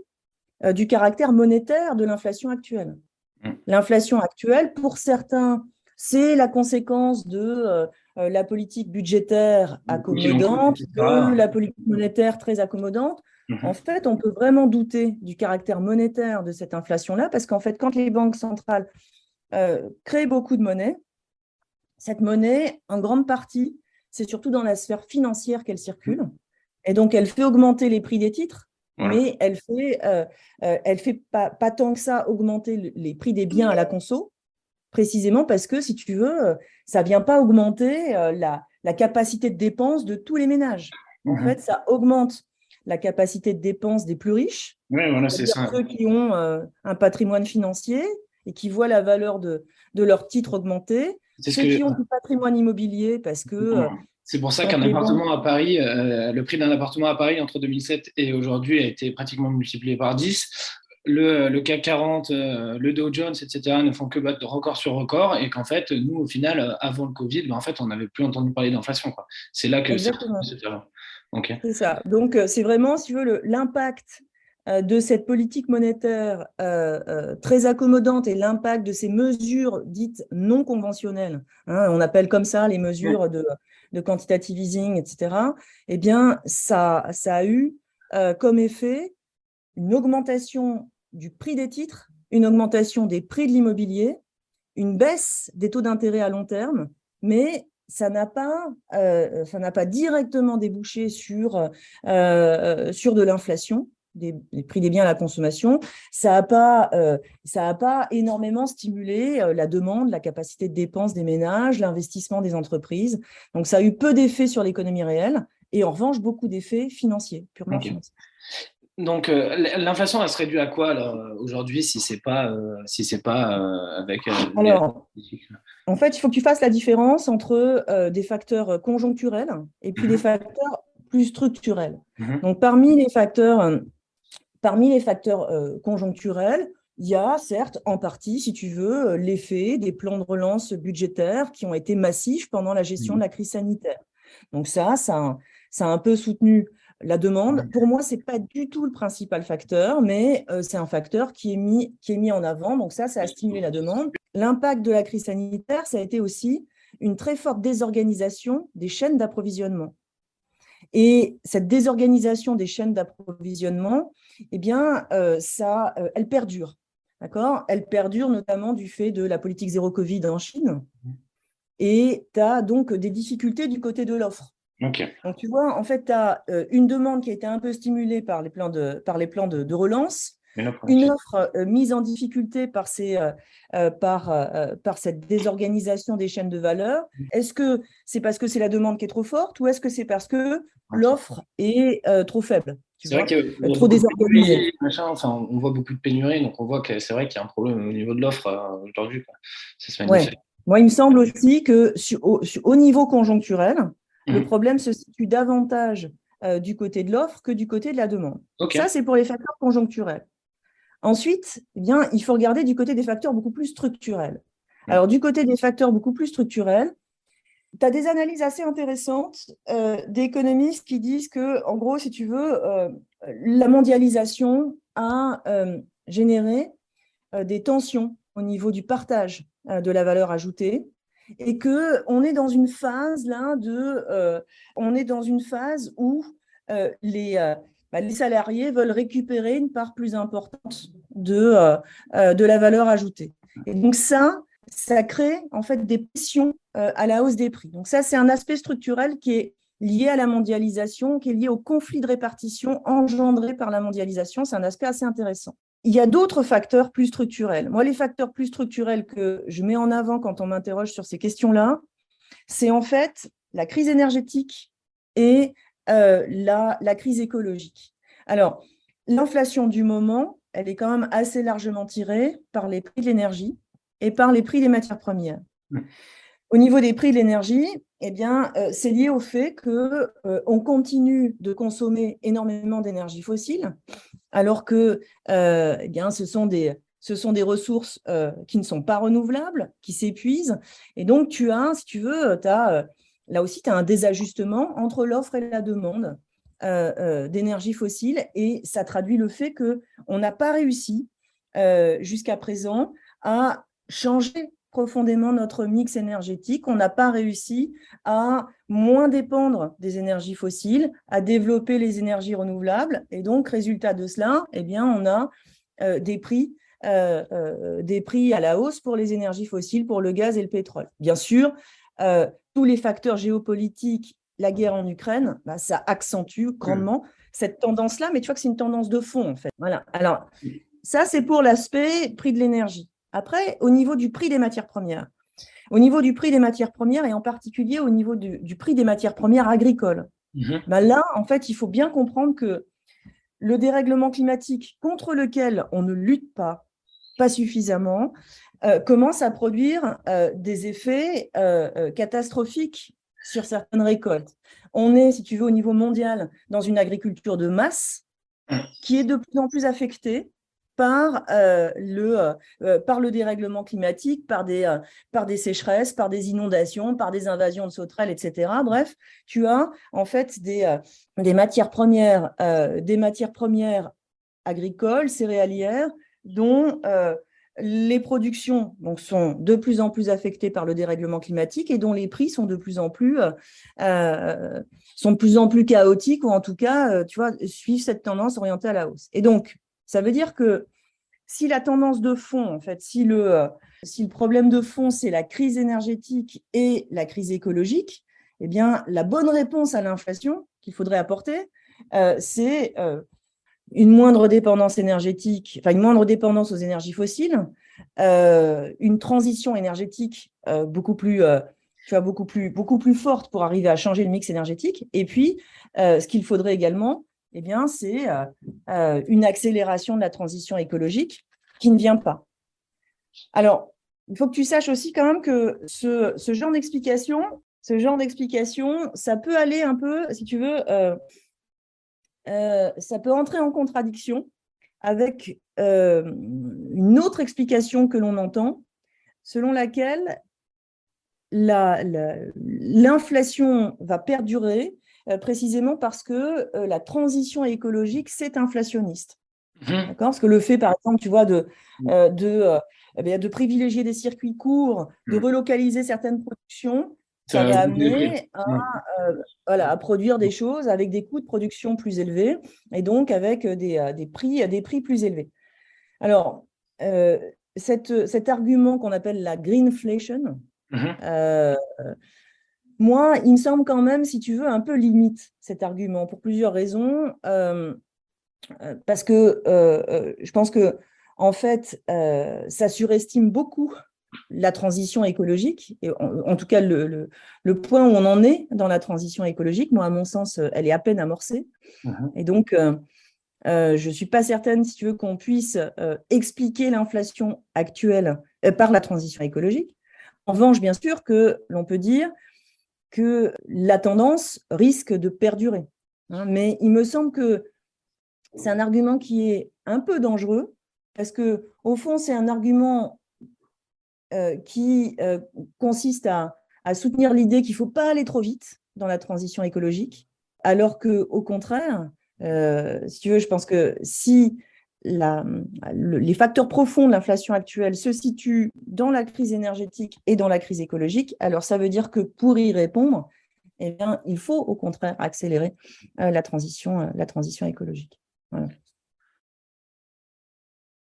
euh, du caractère monétaire de l'inflation actuelle. Mmh. L'inflation actuelle, pour certains, c'est la conséquence de euh, euh, la politique budgétaire accommodante, de la politique monétaire très accommodante. Mmh. En fait, on peut vraiment douter du caractère monétaire de cette inflation-là, parce qu'en fait, quand les banques centrales créent beaucoup de monnaie, cette monnaie, en grande partie, c'est surtout dans la sphère financière qu'elle circule. Et donc, elle fait augmenter les prix des titres, mais elle fait, euh, euh, elle fait pas, pas, tant que ça augmenter les prix des biens à la conso, précisément parce que, si tu veux, euh, ça ne vient pas augmenter la, la, capacité de dépense de tous les ménages. En mhm. fait, ça augmente la capacité de dépense des plus riches, oui, voilà, c'est ça. ceux qui ont un patrimoine financier et qui voient la valeur de, de leur titre augmenter, ceux qui ont du patrimoine immobilier parce que c'est pour ça qu'un appartement à Paris, euh, le prix d'un appartement à Paris entre 2007 et aujourd'hui a été pratiquement multiplié par 10. Le, CAC 40, euh, le Dow Jones, etc., ne font que battre de record sur record et qu'en fait, nous, au final, avant le Covid, ben, en fait, on n'avait plus entendu parler d'inflation. C'est là que c'est C'est ça. Donc, euh, c'est vraiment, si tu veux, l'impact de cette politique monétaire très accommodante et l'impact de ces mesures dites non conventionnelles, hein, on appelle comme ça les mesures de, de quantitative easing, etc., eh bien, ça, ça a eu euh, comme effet une augmentation du prix des titres, une augmentation des prix de l'immobilier, une baisse des taux d'intérêt à long terme, mais ça n'a pas, euh, pas directement débouché sur, euh, sur de l'inflation des, prix des biens à la consommation, ça n'a pas, euh, pas énormément stimulé euh, la demande, la capacité de dépense des ménages, l'investissement des entreprises. Donc, ça a eu peu d'effets sur l'économie réelle et en revanche, beaucoup d'effets financiers, purement financiers. Donc, euh, l'inflation, elle serait due à quoi aujourd'hui si ce n'est pas, si c'est pas avec. Alors, en fait, il faut que tu fasses la différence entre des facteurs conjoncturels et puis des mhm. facteurs plus structurels. Mhm. Donc, parmi les facteurs Parmi les facteurs euh, conjoncturels, il y a certes en partie, si tu veux, euh, l'effet des plans de relance budgétaires qui ont été massifs pendant la gestion de la crise sanitaire. Donc ça, ça, ça a un peu soutenu la demande. Pour moi, ce n'est pas du tout le principal facteur, mais euh, c'est un facteur qui est, mis, qui est mis en avant. Donc ça, ça a stimulé la demande. L'impact de la crise sanitaire, ça a été aussi une très forte désorganisation des chaînes d'approvisionnement. Et cette désorganisation des chaînes d'approvisionnement, eh bien, euh, ça, euh, elle perdure. D'accord? Elle perdure notamment du fait de la politique zéro Covid en Chine. Et tu as donc des difficultés du côté de l'offre. Donc, tu vois, en fait, tu as euh, une demande qui a été un peu stimulée par les plans de, par les plans de relance, une offre euh, mise en difficulté par, ces, euh, par, par cette désorganisation des chaînes de valeur. Mmh. Est-ce que c'est parce que c'est la demande qui est trop forte ou est-ce que c'est parce que l'offre est trop faible c'est vrai que trop désorganisée. on voit beaucoup de pénuries, donc on voit que c'est vrai qu'il y a un problème au niveau de l'offre aujourd'hui. Moi, il me semble aussi que au, niveau conjoncturel, le mmh. problème se situe davantage du côté de l'offre que du côté de la demande. Ça, c'est pour les facteurs conjoncturels. Ensuite, eh bien, il faut regarder du côté des facteurs beaucoup plus structurels. Alors, du côté des facteurs beaucoup plus structurels, tu as des analyses assez intéressantes euh, d'économistes qui disent que, en gros, si tu veux, euh, la mondialisation a euh, généré des tensions au niveau du partage de la valeur ajoutée et que on est dans une phase on est dans une phase où les bah, les salariés veulent récupérer une part plus importante de, euh, euh, la valeur ajoutée. Et donc ça, ça crée en fait des pressions euh, à la hausse des prix. Donc ça, c'est un aspect structurel qui est lié à la mondialisation, qui est lié au conflit de répartition engendré par la mondialisation. C'est un aspect assez intéressant. Il y a d'autres facteurs plus structurels. Moi, les facteurs plus structurels que je mets en avant quand on m'interroge sur ces questions-là, c'est en fait la crise énergétique et euh, la, crise écologique. Alors, l'inflation du moment, elle est quand même assez largement tirée par les prix de l'énergie et par les prix des matières premières. Au niveau des prix de l'énergie, eh bien, euh, c'est lié au fait que euh, on continue de consommer énormément d'énergie fossile, alors que, eh bien, ce sont des ressources qui ne sont pas renouvelables, qui s'épuisent. Et donc, tu as, si tu veux, as, là aussi, tu as un désajustement entre l'offre et la demande d'énergie fossile. Et ça traduit le fait qu'on n'a pas réussi jusqu'à présent à changer profondément notre mix énergétique. On n'a pas réussi à moins dépendre des énergies fossiles, à développer les énergies renouvelables. Et donc, résultat de cela, eh bien, on a euh, des prix euh, euh, des prix à la hausse pour les énergies fossiles, pour le gaz et le pétrole. Bien sûr, tous les facteurs géopolitiques, la guerre en Ukraine, bah, ça accentue grandement cette tendance-là, mais tu vois que c'est une tendance de fond, en fait. Voilà. Alors, ça, c'est pour l'aspect prix de l'énergie. Après, au niveau du prix des matières premières, au niveau du prix des matières premières et en particulier au niveau du, prix des matières premières agricoles, mhm. bah là, en fait, il faut bien comprendre que le dérèglement climatique contre lequel on ne lutte pas, pas suffisamment, euh, commence à produire euh, des effets euh, catastrophiques sur certaines récoltes. On est, si tu veux, au niveau mondial, dans une agriculture de masse qui est de plus en plus affectée par, euh, le, euh, euh, par le dérèglement climatique, par des, sécheresses, par des inondations, par des invasions de sauterelles, etc. Bref, tu as en fait des, matières premières, des matières premières agricoles, céréalières, dont les productions donc, sont de plus en plus affectées par le dérèglement climatique et dont les prix sont de plus en plus, sont de en chaotiques ou en tout cas, tu vois, suivent cette tendance orientée à la hausse. Et donc, ça veut dire que si la tendance de fond, en fait, si le, euh, si le problème de fond, c'est la crise énergétique et la crise écologique, eh bien, la bonne réponse à l'inflation qu'il faudrait apporter, euh, c'est euh, une moindre dépendance énergétique, enfin une moindre dépendance aux énergies fossiles, une transition énergétique beaucoup plus, tu vois, beaucoup plus, beaucoup plus forte pour arriver à changer le mix énergétique. Et puis, ce qu'il faudrait également, eh bien, c'est euh, euh, une accélération de la transition écologique qui ne vient pas. Alors, il faut que tu saches aussi quand même que ce, genre d'explication, ce genre d'explication, ça peut aller un peu, si tu veux, euh, ça peut entrer en contradiction avec une autre explication que l'on entend, selon laquelle l'inflation va perdurer précisément parce que euh, la transition écologique, c'est inflationniste. Mhm. Parce que le fait, par exemple, tu vois, de, mm. euh, de, eh de privilégier des circuits courts, de mm. relocaliser certaines productions, ça va amener à, voilà, à, produire des choses avec des coûts de production plus élevés et donc avec des, des prix, des prix plus élevés. Alors, cette, cet argument qu'on appelle la greenflation, moi, il me semble quand même, si tu veux, un peu limite cet argument pour plusieurs raisons. Euh, euh, parce que euh, je pense que, en fait, ça surestime beaucoup la transition écologique, et en, tout cas le, point où on en est dans la transition écologique. Moi, à mon sens, elle est à peine amorcée. Mmh et donc, je ne suis pas certaine, si tu veux, qu'on puisse expliquer l'inflation actuelle par la transition écologique. En revanche, bien sûr que l'on peut dire que la tendance risque de perdurer. Hein. mais il me semble que c'est un argument qui est un peu dangereux parce que au fond, c'est un argument euh, qui euh, consiste à, soutenir l'idée qu'il ne faut pas aller trop vite dans la transition écologique, alors que au contraire, euh, si tu veux, je pense que si les facteurs profonds de l'inflation actuelle se situent dans la crise énergétique et dans la crise écologique, alors ça veut dire que pour y répondre, eh il faut au contraire accélérer euh, euh, la transition écologique.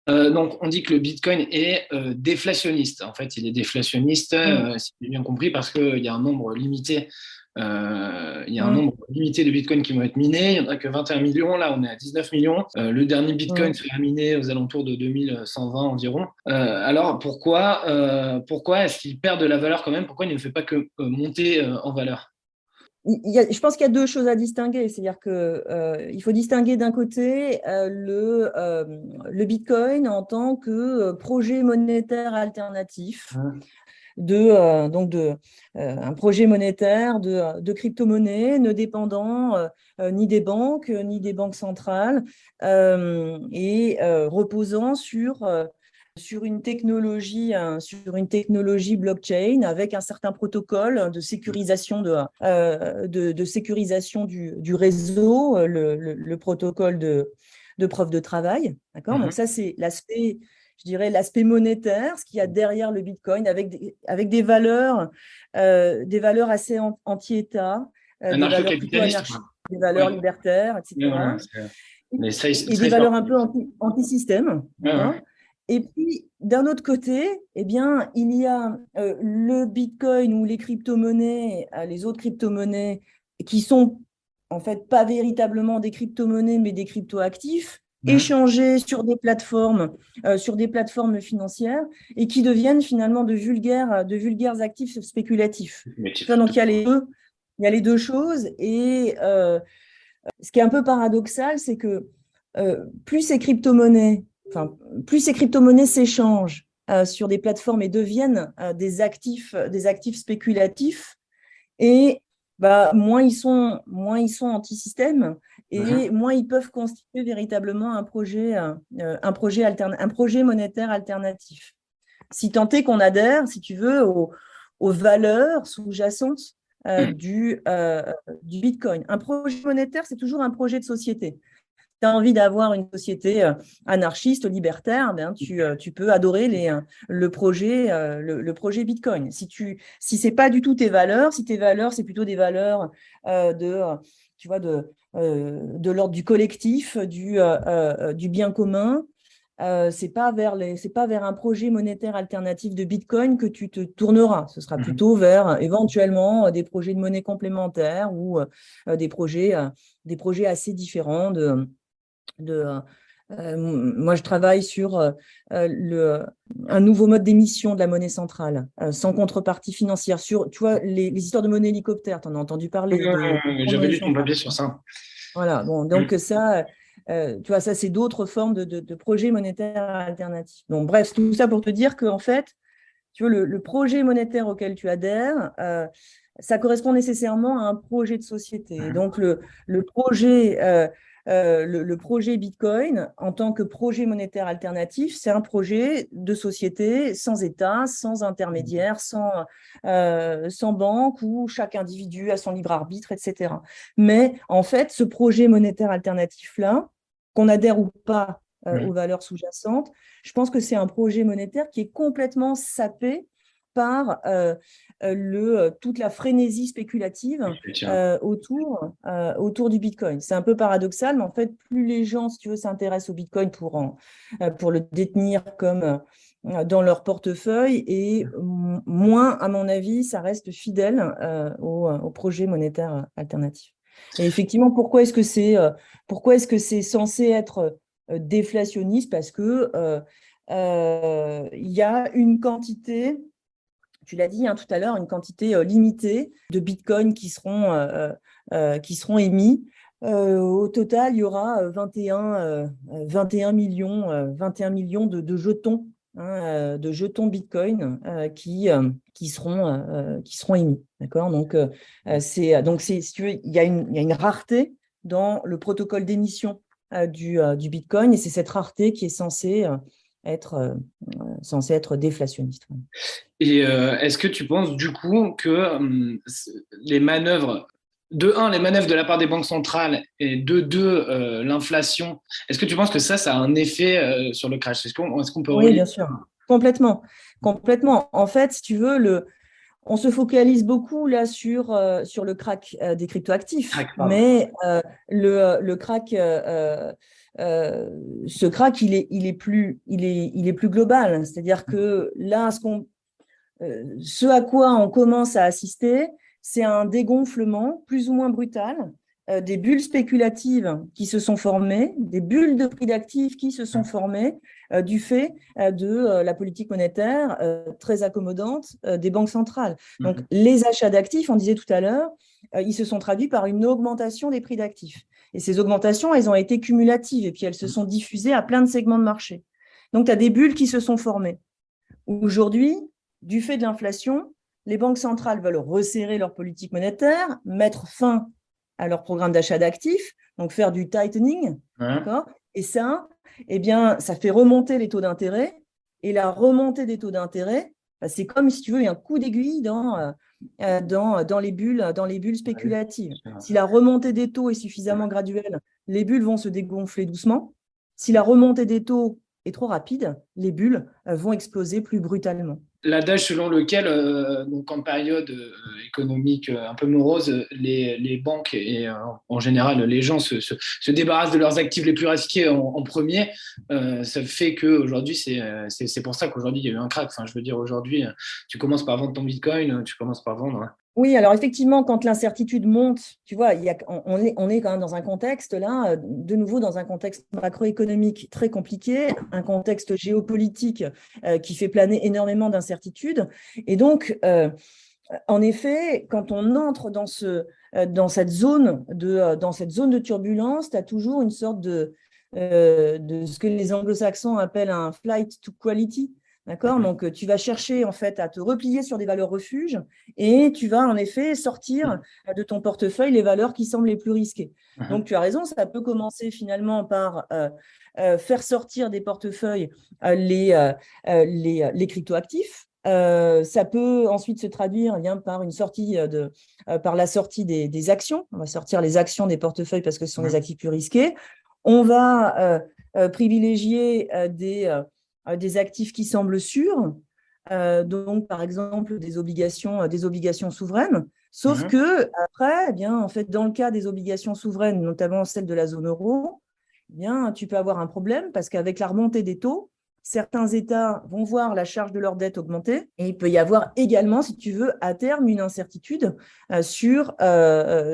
Euh, donc, on dit que le Bitcoin est déflationniste. En fait, il est déflationniste, mmh. si j'ai bien compris, parce qu'il y a un nombre limité euh, il y a un nombre limité de bitcoins qui vont être minés. Il n'y en a que 21 millions. Là, on est à 19 millions. Euh, le dernier bitcoin sera miné aux alentours de 2120 environ. Euh, alors, pourquoi, pourquoi est-ce qu'il perd de la valeur quand même? Pourquoi il ne fait pas que monter en valeur? Je pense qu'il y a deux choses à distinguer. C'est-à-dire qu'il faut distinguer d'un côté le, le Bitcoin en tant que projet monétaire alternatif de, euh, donc de, euh, un projet monétaire de, de crypto-monnaie ne dépendant euh, ni des banques, ni des banques centrales, et reposant sur sur une technologie, sur une technologie blockchain avec un certain protocole de sécurisation de, de, sécurisation du, du réseau, le, le, protocole de, de preuve de travail. D'accord? Donc, mhm. ça, c'est l'aspect, je dirais, l'aspect monétaire, ce qu'il y a derrière le Bitcoin, avec des, avec des valeurs, euh, des valeurs assez anti-État, euh, des, valeurs des valeurs libertaires, etc. et, des valeurs un peu anti-système. Et puis, d'un autre côté, eh bien, il y a euh, le Bitcoin ou les crypto-monnaies, les autres crypto-monnaies qui sont en fait pas véritablement des crypto-monnaies, mais des crypto-actifs, échangés sur des plateformes, euh, sur des plateformes financières, et qui deviennent finalement de vulgaires, de vulgaires actifs spéculatifs. donc il y a les deux, il y a les deux choses, et euh, ce qui est un peu paradoxal, c'est que euh, plus ces crypto-monnaies, enfin plus ces crypto-monnaies s'échangent sur des plateformes et deviennent des actifs, des actifs spéculatifs, et bah, moins ils sont, moins ils sont anti-système et uh-huh. moins ils peuvent constituer véritablement un projet, euh, un, projet un projet monétaire alternatif. Si tant est qu'on adhère, si tu veux, aux, valeurs sous-jacentes euh, du, euh, du Bitcoin. Un projet monétaire, c'est toujours un projet de société tu as envie d'avoir une société euh, anarchiste, libertaire, ben, tu, euh, tu, peux adorer les, euh, le, projet, le, projet Bitcoin. Si, tu, si ce n'est pas du tout tes valeurs, si tes valeurs, c'est plutôt des valeurs de, tu vois, de, de l'ordre du collectif, du, du bien commun, euh, c'est pas vers les, c'est pas vers un projet monétaire alternatif de Bitcoin que tu te tourneras. Ce sera mmh plutôt vers éventuellement des projets de monnaie complémentaire ou des projets, des projets assez différents de, de euh, moi, je travaille sur euh, le, un nouveau mode d'émission de la monnaie centrale, euh, sans contrepartie financière. Sur, tu vois, les, histoires de monnaie hélicoptère, tu en as entendu parler. J'avais lu ton papier sur ça. Voilà, bon, donc mmh. ça, tu vois, ça, c'est d'autres formes de, de, projets monétaires alternatifs. Donc, bref, tout ça pour te dire qu'en fait, tu vois, le, projet monétaire auquel tu adhères, ça correspond nécessairement à un projet de société. Mmh. Donc, le, le projet euh, le, projet Bitcoin, en tant que projet monétaire alternatif, c'est un projet de société sans État, sans intermédiaire, sans, euh, sans banque, où chaque individu a son libre arbitre, etc. Mais en fait, ce projet monétaire alternatif-là, qu'on adhère ou pas euh, aux valeurs sous-jacentes, je pense que c'est un projet monétaire qui est complètement sapé par euh, le, euh, toute la frénésie spéculative euh, autour, autour du Bitcoin. C'est un peu paradoxal, mais en fait, plus les gens, si tu veux, s'intéressent au Bitcoin pour, pour le détenir comme dans leur portefeuille et moins, à mon avis, ça reste fidèle au, projet monétaire alternatif. Et effectivement, pourquoi est-ce que c'est pourquoi est-ce que c'est censé être déflationniste? Parce que il y a une quantité tu l'as dit hein, tout à l'heure, une quantité euh, limitée de bitcoins qui seront, euh, euh, émis. au total, il y aura 21, 21 millions, 21 millions de, jetons, hein, de jetons bitcoin qui, seront, émis. Donc, si tu veux, il, y a une, il y a une rareté dans le protocole d'émission du, du bitcoin et c'est cette rareté qui est censée être euh, censé être déflationniste. Et euh, est-ce que tu penses du coup que hum, les manœuvres, de un, les manœuvres de la part des banques centrales et de deux, euh, l'inflation, est-ce que tu penses que ça, ça a un effet sur le crash? Est-ce qu'on peut Oui, bien sûr, complètement. Complètement. En fait, si tu veux, le, on se focalise beaucoup là sur, sur le crack des cryptoactifs, mais le, le, crack euh, ce crack, il est, il est, plus, il est, il est plus global. C'est-à-dire que là, ce, qu'on, euh, ce à quoi on commence à assister, c'est un dégonflement plus ou moins brutal euh, des bulles spéculatives qui se sont formées, des bulles de prix d'actifs qui se sont formées du fait de la politique monétaire très accommodante des banques centrales. Donc, mhm. les achats d'actifs, on disait tout à l'heure, ils se sont traduits par une augmentation des prix d'actifs. Et ces augmentations, elles ont été cumulatives et puis elles se sont diffusées à plein de segments de marché. Donc, tu as des bulles qui se sont formées. Aujourd'hui, du fait de l'inflation, les banques centrales veulent resserrer leur politique monétaire, mettre fin à leur programme d'achat d'actifs, donc faire du tightening. Et ça, eh bien, ça fait remonter les taux d'intérêt. et la remontée des taux d'intérêt, bah, c'est comme si tu veux, il y a un coup d'aiguille dans, dans, dans, les bulles, dans les bulles spéculatives. Si la remontée des taux est suffisamment graduelle, les bulles vont se dégonfler doucement. Si la remontée des taux est trop rapide, les bulles vont exploser plus brutalement l'adage selon lequel, euh, donc en période euh, économique euh, un peu morose, les, les banques et en général les gens se, se, débarrassent de leurs actifs les plus risqués en, premier, ça fait qu'aujourd'hui, c'est pour ça qu'aujourd'hui il y a eu un crack. Enfin, je veux dire, aujourd'hui, tu commences par vendre ton bitcoin, tu commences par vendre. Oui, alors effectivement, quand l'incertitude monte, tu vois, y a, on, est, on est quand même dans un contexte, là, euh, de nouveau dans un contexte macroéconomique très compliqué, un contexte géopolitique euh, qui fait planer énormément d'incertitudes. Et donc, euh, en effet, quand on entre dans, ce, dans, cette, zone de, dans cette zone de turbulence, tu as toujours une sorte de, de ce que les anglo-saxons appellent un flight to quality. D'accord Donc, euh, tu vas chercher en fait à te replier sur des valeurs refuges et tu vas en effet sortir euh, de ton portefeuille les valeurs qui semblent les plus risquées. Uh-huh. Donc, tu as raison, ça peut commencer finalement par euh, faire sortir des portefeuilles les, les, les cryptoactifs. ça peut ensuite se traduire eh bien, par une sortie de, par la sortie des, des, actions. On va sortir les actions des portefeuilles parce que ce sont des actifs plus risqués. On va privilégier des des actifs qui semblent sûrs, euh, donc par exemple des obligations, euh, des obligations souveraines. Sauf mhm. que après, eh bien, en fait, dans le cas des obligations souveraines, notamment celles de la zone euro, eh bien, tu peux avoir un problème parce qu'avec la remontée des taux, certains États vont voir la charge de leur dette augmenter et il peut y avoir également, si tu veux, à terme, une incertitude sur,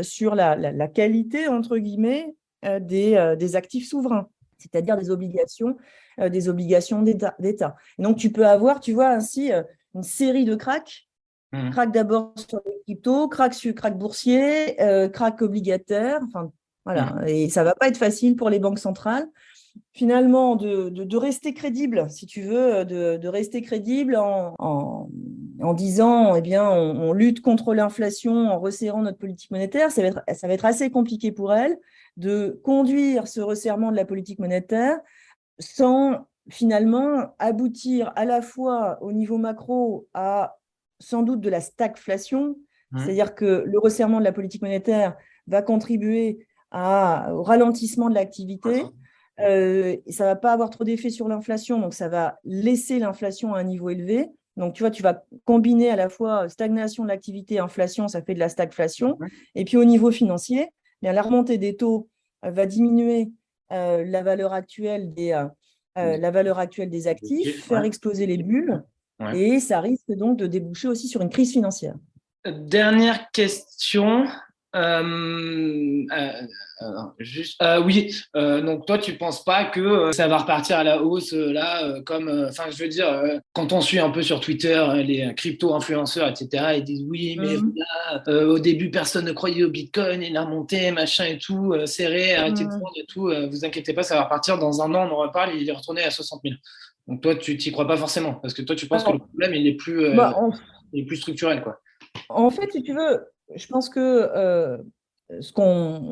sur la, qualité, entre guillemets, des, des actifs souverains, c'est-à-dire des obligations euh, des obligations d'État. Donc, tu peux avoir, tu vois, ainsi euh, une série de cracks. Mmh. Crack d'abord sur les cryptos, crack sur crack boursier, euh, crack obligataire. Enfin, voilà. Mmh. Et ça va pas être facile pour les banques centrales. Finalement, de, de, rester crédible, si tu veux, de, de rester crédible en, en, en, disant, eh bien, on, on lutte contre l'inflation en resserrant notre politique monétaire, ça va, être, ça va être assez compliqué pour elles de conduire ce resserrement de la politique monétaire sans finalement aboutir à la fois au niveau macro à sans doute de la stagflation, mmh. c'est-à-dire que le resserrement de la politique monétaire va contribuer à, au ralentissement de l'activité. Euh, ça ne va pas avoir trop d'effet sur l'inflation, donc ça va laisser l'inflation à un niveau élevé. Donc, tu vois, tu vas combiner à la fois stagnation de l'activité inflation, ça fait de la stagflation. Et puis, au niveau financier, eh bien, la remontée des taux va diminuer euh, la valeur actuelle des, euh, euh, la valeur actuelle des actifs, faire exploser les bulles, et ça risque donc de déboucher aussi sur une crise financière. Dernière question. Euh, euh, juste, oui, donc toi, tu penses pas que ça va repartir à la hausse là, comme, enfin, je veux dire, quand on suit un peu sur Twitter les crypto-influenceurs, etc., ils disent oui, mais mmh. au début, personne ne croyait au Bitcoin, il a remonté, machin et tout, serré, arrêtez de prendre et tout, vous inquiétez pas, ça va repartir dans un an, on en reparle, il est retourné à 60 000. Donc toi, tu t'y crois pas forcément, parce que toi, tu penses que le problème, il est plus, bah, il est plus structurel, quoi. En fait, si tu veux, je pense que euh, ce,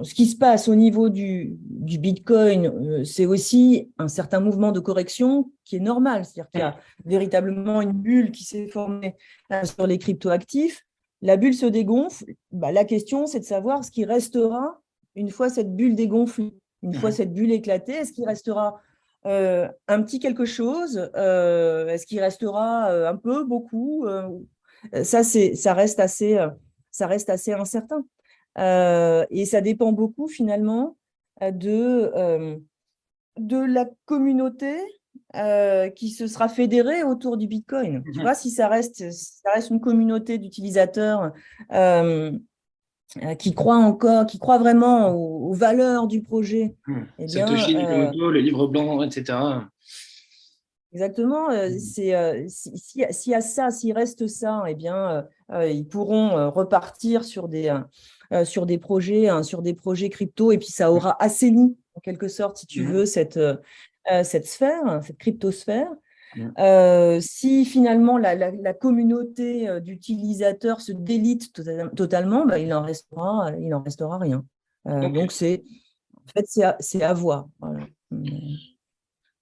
ce, qui se passe au niveau du, du Bitcoin, euh, c'est aussi un certain mouvement de correction qui est normal. C'est-à-dire qu'il y a véritablement une bulle qui s'est formée euh, sur les cryptoactifs. La bulle se dégonfle. Bah, la question, c'est de savoir ce qui restera une fois cette bulle dégonflée, une fois cette bulle éclatée. Est-ce qu'il restera un petit quelque chose Est-ce qu'il restera un peu, beaucoup Ça, ça reste assez ça reste assez incertain. Euh, et ça dépend beaucoup finalement euh, de, euh, de la communauté qui se sera fédérée autour du Bitcoin. Tu mhm. vois, si ça reste, ça reste une communauté d'utilisateurs qui croient encore, qui croient vraiment aux, valeurs du projet. Mmh. Eh bien, Satoshi les livres blancs, etc. Exactement. Mmh. C'est s'il y a ça, s'il reste ça, eh bien, ils pourront repartir sur des sur des projets, hein, sur des projets crypto, et puis ça aura assaini en quelque sorte, si tu mmh. veux, cette cette sphère, cette cryptosphère. Mmh. si finalement la, communauté d'utilisateurs se délite tota-, totalement, bah, il en restera, il en restera rien. Donc c'est en fait c'est à, à, voir.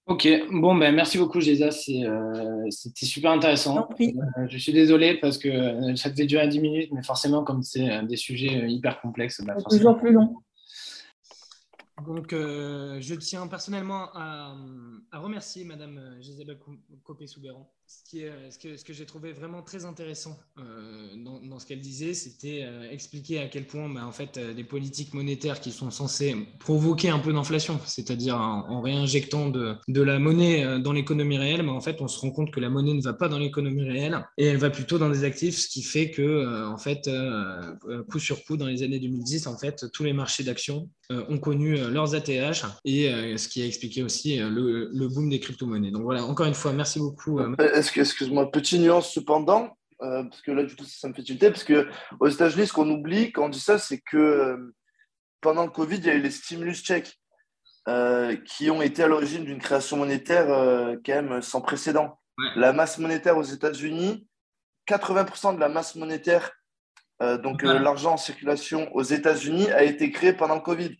Ok, bon, ben, merci beaucoup, Géza. Euh, c'était super intéressant. Euh, je suis désolé parce que ça devait durer 10 minutes, mais forcément, comme c'est des sujets hyper complexes, bah, toujours plus long. Donc, euh, je tiens personnellement à, remercier Madame euh, Gisèle Ce, euh, que, j'ai trouvé vraiment très intéressant dans, ce qu'elle disait, c'était expliquer à quel point, bah, en fait, les politiques monétaires qui sont censées provoquer un peu d'inflation, c'est-à-dire en, réinjectant de, la monnaie dans l'économie réelle, mais en fait, on se rend compte que la monnaie ne va pas dans l'économie réelle et elle va plutôt dans des actifs, ce qui fait que, en fait, coup sur coup, dans les années 2010, en fait, tous les marchés d'actions ont connu leurs ATH et euh, ce qui a expliqué aussi euh, le, boom des crypto-monnaies. Donc voilà, encore une fois, merci beaucoup. Euh, excuse-moi, petite nuance cependant, parce que là, du coup, ça me fait tilter, parce qu'aux États-Unis, ce qu'on oublie quand on dit ça, c'est que pendant le Covid, il y a eu les stimulus checks qui ont été à l'origine d'une création monétaire quand même sans précédent. La masse monétaire aux États-Unis, 80% de la masse monétaire, donc l'argent en circulation aux États-Unis, a été créé pendant le Covid.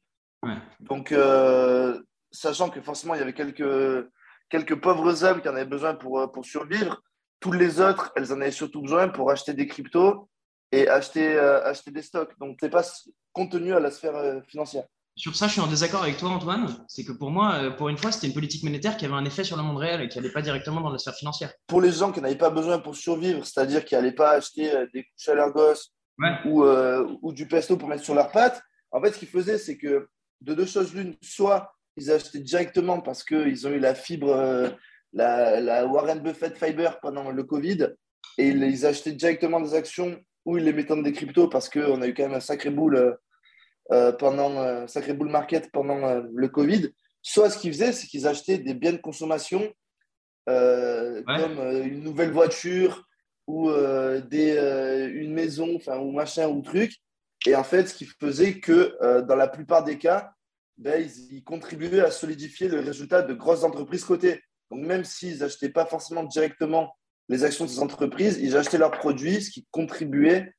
Donc, euh, sachant que forcément, il y avait quelques, quelques pauvres âmes qui en avaient besoin pour, euh, pour survivre, toutes les autres, elles en avaient surtout besoin pour acheter des cryptos et acheter, euh, acheter des stocks. Donc, ce n'est pas contenu à la sphère financière. Sur ça, je suis en désaccord avec toi, Antoine. C'est que pour moi, pour une fois, c'était une politique monétaire qui avait un effet sur le monde réel et qui n'allait pas directement dans la sphère financière. Pour les gens qui n'avaient pas besoin pour survivre, c'est-à-dire qui n'allaient pas acheter des couches à leur gosse ou, ou, du pesto pour mettre sur leurs pattes, en fait, ce qu'ils faisaient, c'est que de deux choses l'une, soit ils achetaient directement parce qu'ils ont eu la fibre, euh, la, Warren Buffett Fiber pendant le Covid, et ils achetaient directement des actions ou ils les mettaient dans des cryptos parce qu'on a eu quand même un sacré boule euh, euh, pendant sacré bull market pendant le Covid. Soit ce qu'ils faisaient, c'est qu'ils achetaient des biens de consommation comme une nouvelle voiture ou des, une maison, ou machin ou truc, et en fait, ce qui faisait que euh, dans la plupart des cas, ben, ils, contribuaient à solidifier le résultat de grosses entreprises cotées. Donc, même s'ils n'achetaient pas forcément directement les actions de ces entreprises, ils achetaient leurs produits, ce qui contribuait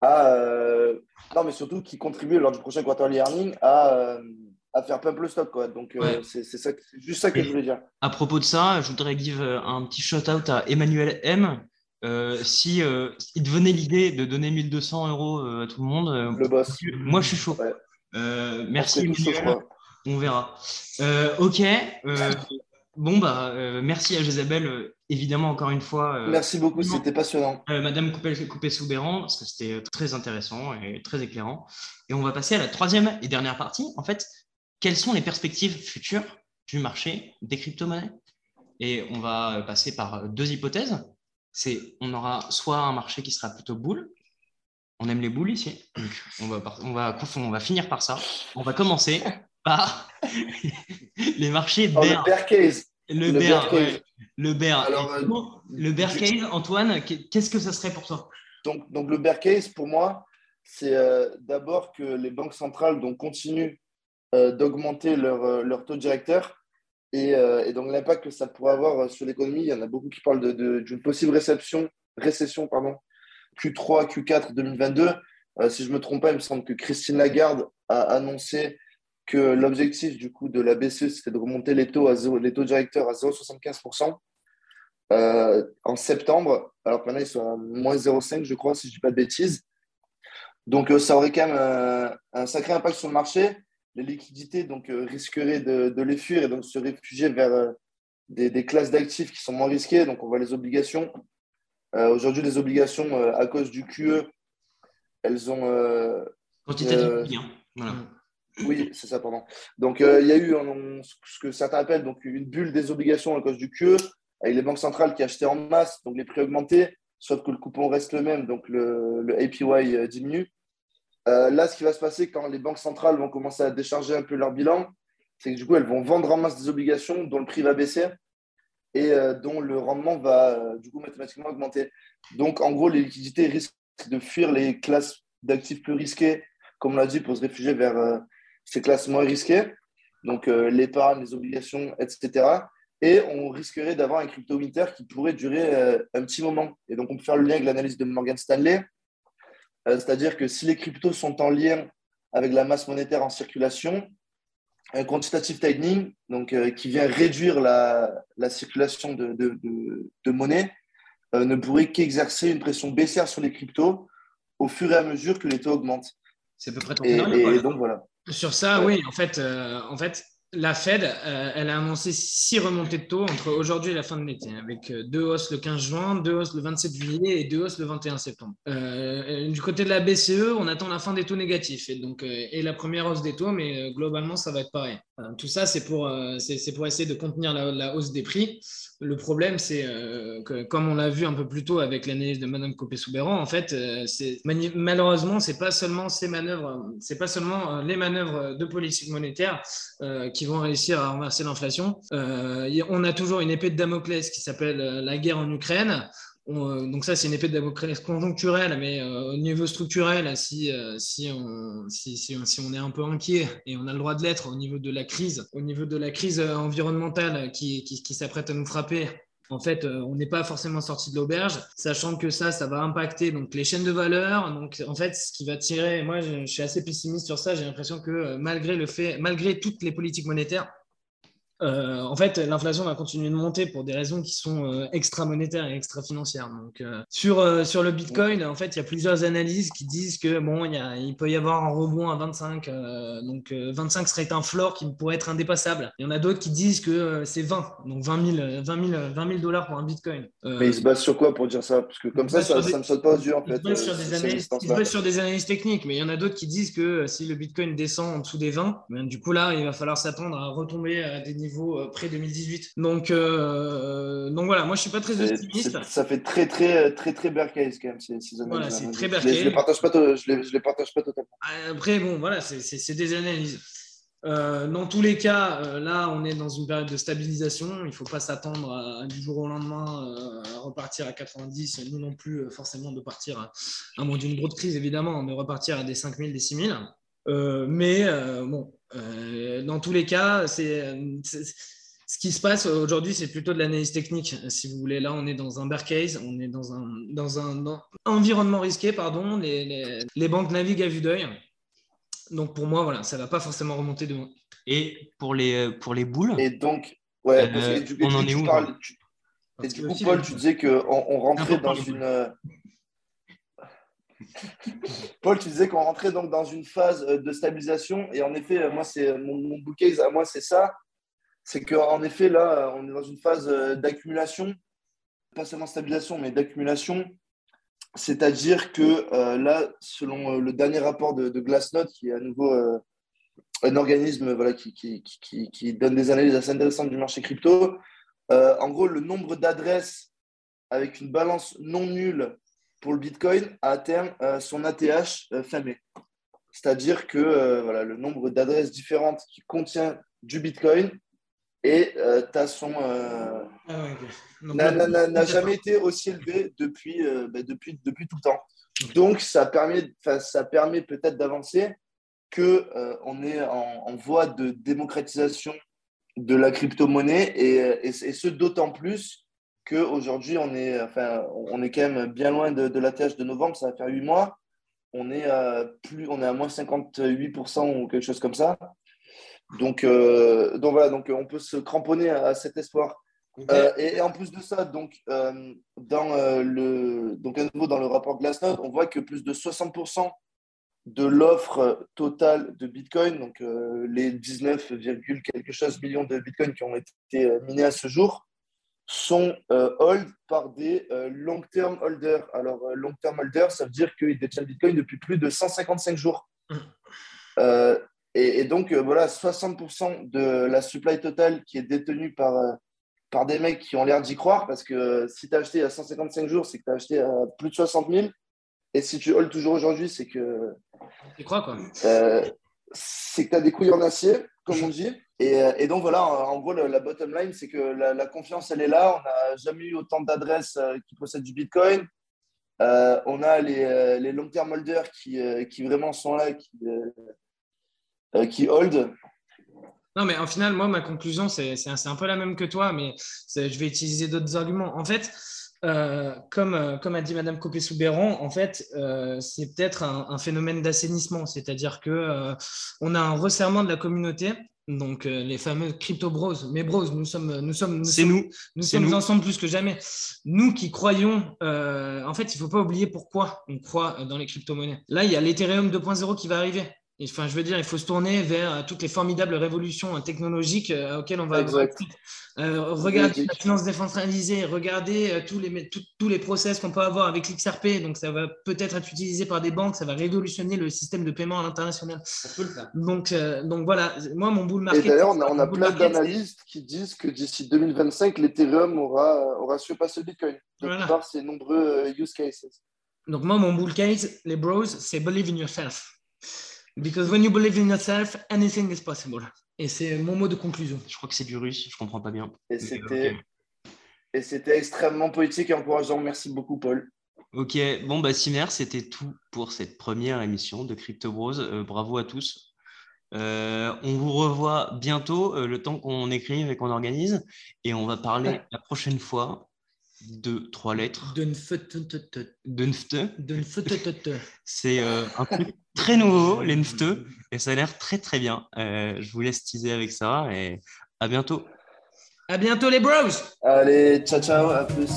à. Euh, non, mais surtout qui contribuait lors du prochain quarterly earning à, euh, à faire pump le stock. Quoi. Donc, c'est juste ça que je voulais dire. À propos de ça, je voudrais give un petit shout-out à Emmanuel M euh, si euh, il devenait l'idée de donner 1200 euros euh, à tout le monde, le boss. moi je suis chaud. Merci, on verra. ok. bon, bah, merci à Jésabelle, évidemment, encore une fois. merci beaucoup, c'était passionnant. Madame Coupé-Soubéran, parce que c'était très intéressant et très éclairant. Et on va passer à la troisième et dernière partie. En fait, quelles sont les perspectives futures du marché des crypto-monnaies? Et on va passer par deux hypothèses c'est on aura soit un marché qui sera plutôt boule. On aime les boules ici. on va, on, va, on va finir par ça. On va commencer par les marchés oh, le bear case. Le, bear, le bear. Euh, le bear case, Antoine, qu'est-ce que ça serait pour toi? Donc, donc, le bear case, pour moi, c'est euh, d'abord que les banques centrales donc, continuent euh, d'augmenter leur, leur taux directeur et, donc l'impact que ça pourrait avoir sur l'économie, il y en a beaucoup qui parlent d'une possible réception, récession pardon, Q3, Q4 2022. si je ne me trompe pas, il me semble que Christine Lagarde a annoncé que l'objectif du coup de la BCE, c'était de remonter les taux, à les taux directeurs à 0,75% euh, en septembre, alors que maintenant ils sont à moins 0,5, je crois, si je ne dis pas de bêtises. Donc ça aurait quand même un sacré impact sur le marché les liquidités donc, euh, risqueraient de, les fuir et donc se réfugier vers euh, des, classes d'actifs qui sont moins risquées. Donc, on voit les obligations. Euh, aujourd'hui, les obligations, à cause du QE, elles ont. Quantitative Oui, c'est ça, pardon. Donc, il y a eu ce que certains appellent donc, une bulle des obligations à cause du QE, avec les banques centrales qui achetaient en masse, donc les prix augmentés, sauf que le coupon reste le même, donc le, le APY diminue. Euh, là, ce qui va se passer quand les banques centrales vont commencer à décharger un peu leur bilan, c'est que du coup, elles vont vendre en masse des obligations dont le prix va baisser et euh, dont le rendement va euh, du coup mathématiquement augmenter. Donc, en gros, les liquidités risquent de fuir les classes d'actifs plus risquées, comme on l'a dit, pour se réfugier vers ces classes moins risquées, donc l'épargne, les obligations, etc. Et on risquerait d'avoir un crypto winter qui pourrait durer un petit moment. Et donc, on peut faire le lien avec l'analyse de Morgan Stanley euh, c'est-à-dire que si les cryptos sont en lien avec la masse monétaire en circulation, un quantitative tightening, donc, qui vient réduire la, la circulation de, de, de, monnaie, ne pourrait qu'exercer une pression baissière sur les cryptos au fur et à mesure que les taux augmentent. C'est à peu près ton et, et, donc voilà. Sur ça, oui, en fait, en fait la Fed, euh, elle a annoncé six remontées de taux entre aujourd'hui et la fin de l'été, avec euh, deux hausses le 15 juin, deux hausses le 27 juillet et deux hausses le 21 septembre. Euh, du côté de la BCE, on attend la fin des taux négatifs et, donc, et la première hausse des taux, mais globalement, ça va être pareil. tout ça, c'est pour, c'est, pour essayer de contenir la, hausse des prix. Le problème, c'est que, comme on l'a vu un peu plus tôt avec l'analyse de Madame Copé-Soubéran, en fait, c'est, malheureusement, c'est pas seulement ces manœuvres, c'est pas seulement les manœuvres de politique monétaire qui vont réussir à renverser l'inflation. Euh, on a toujours une épée de Damoclès qui s'appelle euh, la guerre en Ukraine. Euh, donc ça, c'est une épée de Damoclès conjoncturelle, mais au niveau structurel, si, si, on, est un peu inquiet, et on a le droit de l'être au niveau de la crise, au niveau de la crise environnementale qui, s'apprête à nous frapper, en fait, euh, on n'est pas forcément sorti de l'auberge, sachant que ça, ça va impacter donc les chaînes de valeur. Donc, en fait, ce qui va tirer, moi, je, je suis assez pessimiste sur ça. J'ai l'impression que euh, malgré le fait, malgré toutes les politiques monétaires, euh, en fait, l'inflation va continuer de monter pour des raisons qui sont euh, extra-monétaires et extra-financières. Donc, euh, sur, sur le Bitcoin, en fait, il y a plusieurs analyses qui disent que bon, il, y a, il peut y avoir un rebond à 25. donc, 25 serait un floor qui pourrait être indépassable. Il y en a d'autres qui disent que c'est 20. Donc, 20 000, 20 000, 20 000 dollars pour un Bitcoin. Mais ils se basent sur quoi pour dire ça? Parce que comme ça, ça, ne me saute pas aux yeux, en fait. Ils se basent sur, des analyses, sur des analyses techniques. Mais il y en a d'autres qui disent que si le Bitcoin descend en dessous des 20, ben, du coup, là, il va falloir s'attendre à retomber à des niveaux euh, près 2018. Donc, euh, donc voilà, moi je suis pas très optimiste. Ça fait très très très très bear case quand même ces, analyses. Voilà, c'est très bear case. Je les partage pas, je les, je les partage pas totalement. Après bon, voilà, c'est des analyses. Euh, dans tous les cas, là, on est dans une période de stabilisation. Il ne faut pas s'attendre du jour au lendemain à repartir à 90, nous non plus forcément de partir, à, à moins d'une grosse crise évidemment, de repartir à des 5000, des 6000. Euh, mais euh, bon, euh, dans tous les cas, c'est ce qui se passe aujourd'hui, c'est plutôt de l'analyse technique. Si vous voulez, là, on est dans un bear case, on est dans un, dans un environnement risqué, pardon. Les, les, banques naviguent à vue d'œil. Donc pour moi, voilà, ça ne va pas forcément remonter demain. Et pour les, pour les boules Et donc, ouais, on en est où Et du coup, Paul, tu disais qu'on on rentrait dans une. Paul, tu disais qu'on rentrait donc dans une phase euh, de stabilisation. Et en effet, euh, moi, c'est mon, mon case à moi, c'est ça. C'est qu'en effet, là, euh, on est dans une phase d'accumulation, pas seulement stabilisation, mais d'accumulation. C'est-à-dire que là, selon le dernier rapport de, de Glassnode, qui est à nouveau un organisme voilà, qui, donne des analyses assez intéressantes du marché crypto, en gros, le nombre d'adresses avec une balance non nulle pour le Bitcoin a atteint euh, son ATH euh, mai. C'est-à-dire que euh, voilà, le nombre d'adresses différentes qui contient du Bitcoin et as son ah n'a jamais été aussi élevé depuis, bah, depuis, depuis tout le temps. Donc, ça permet, ça permet peut-être d'avancer qu'on on est en, voie de démocratisation de la crypto-monnaie et, et, ce d'autant plus qu'aujourd'hui, on est, enfin, on est quand même bien loin de, de l'ATH de novembre, ça va faire huit mois. On est à, plus, on est à moins 58% ou quelque chose comme ça. Donc, euh, donc voilà, donc on peut se cramponner à, cet espoir. Euh, et, en plus de ça, donc, euh, dans, le, donc à nouveau dans le rapport Glassnode, on voit que plus de 60% de l'offre totale de Bitcoin, donc les 19, quelque chose millions de Bitcoin qui ont été minés à ce jour, sont euh, hold par des euh, long-term holders. Alors, euh, long-term holders, ça veut dire qu'ils détiennent Bitcoin depuis plus de 155 jours. Mm. Et, donc, voilà, 60% de la supply totale qui est détenue par, par des mecs qui ont l'air d'y croire, parce que si tu as acheté à 155 jours, c'est que tu as acheté à plus de 60 000. Et si tu hold toujours aujourd'hui, c'est que. Tu crois, quoi? c'est que tu as des couilles en acier, comme on dit. Euh, et, donc voilà, en gros, la, bottom line, c'est que la, confiance, elle est là. On n'a jamais eu autant d'adresses euh, qui possèdent du Bitcoin. Euh, on a les, long-term holders qui, qui, vraiment sont là, qui, qui hold. Non, mais en final, moi, ma conclusion, c'est un peu la même que toi, mais je vais utiliser d'autres arguments. En fait, euh, comme, euh, comme a dit Madame Copé-Soubéran, en fait, euh, c'est peut-être un, phénomène d'assainissement, c'est-à-dire que on a un resserrement de la communauté Donc, euh, les fameux crypto bros. Mais bros, nous sommes, nous sommes, nous C'est sommes, nous. sommes nous. ensemble plus que jamais. Nous qui croyons, euh, en fait, il ne faut pas oublier pourquoi on croit euh, dans les crypto-monnaies. Là, il y a l'Ethereum 2.0 qui va arriver. Et, Enfin, je veux dire, il faut se tourner vers euh, toutes les formidables révolutions euh, technologiques euh, auxquelles on va Exact. Euh, regardez la finance décentralisée, regardez tous, les, tout- tous les process qu'on peut avoir avec l'XRP. Donc, ça va peut-être être utilisé par des banques, ça va révolutionner le système de paiement à l'international. Donc, euh, donc voilà, moi, mon bull Et market. d'ailleurs, on a, on a plein d'analystes qui disent que d'ici 2025, l'Ethereum aura, aura surpassé le Bitcoin, de Voilà. par ses nombreux use cases. Donc moi, mon bull case, les bros, c'est believe in yourself. Because when you believe in yourself, anything is possible. Et c'est mon mot de conclusion. Je crois que c'est du russe, je comprends pas bien. Et c'était extrêmement poétique et encourageant. Merci beaucoup, Paul. Ok, bon, bah, Simer, c'était tout pour cette première émission de Crypto Bros. Euh, bravo à tous. Euh, on vous revoit bientôt, euh, le temps qu'on écrive et qu'on organise. Et on va parler la prochaine fois de trois lettres. D'un feu-te-te-te. De nfte. D'un feu-te-te-te. C'est euh, un truc très nouveau, les nfte. Et ça a l'air très, très bien. Euh, je vous laisse teaser avec ça et à bientôt. À bientôt les bros Allez, ciao, ciao, à plus.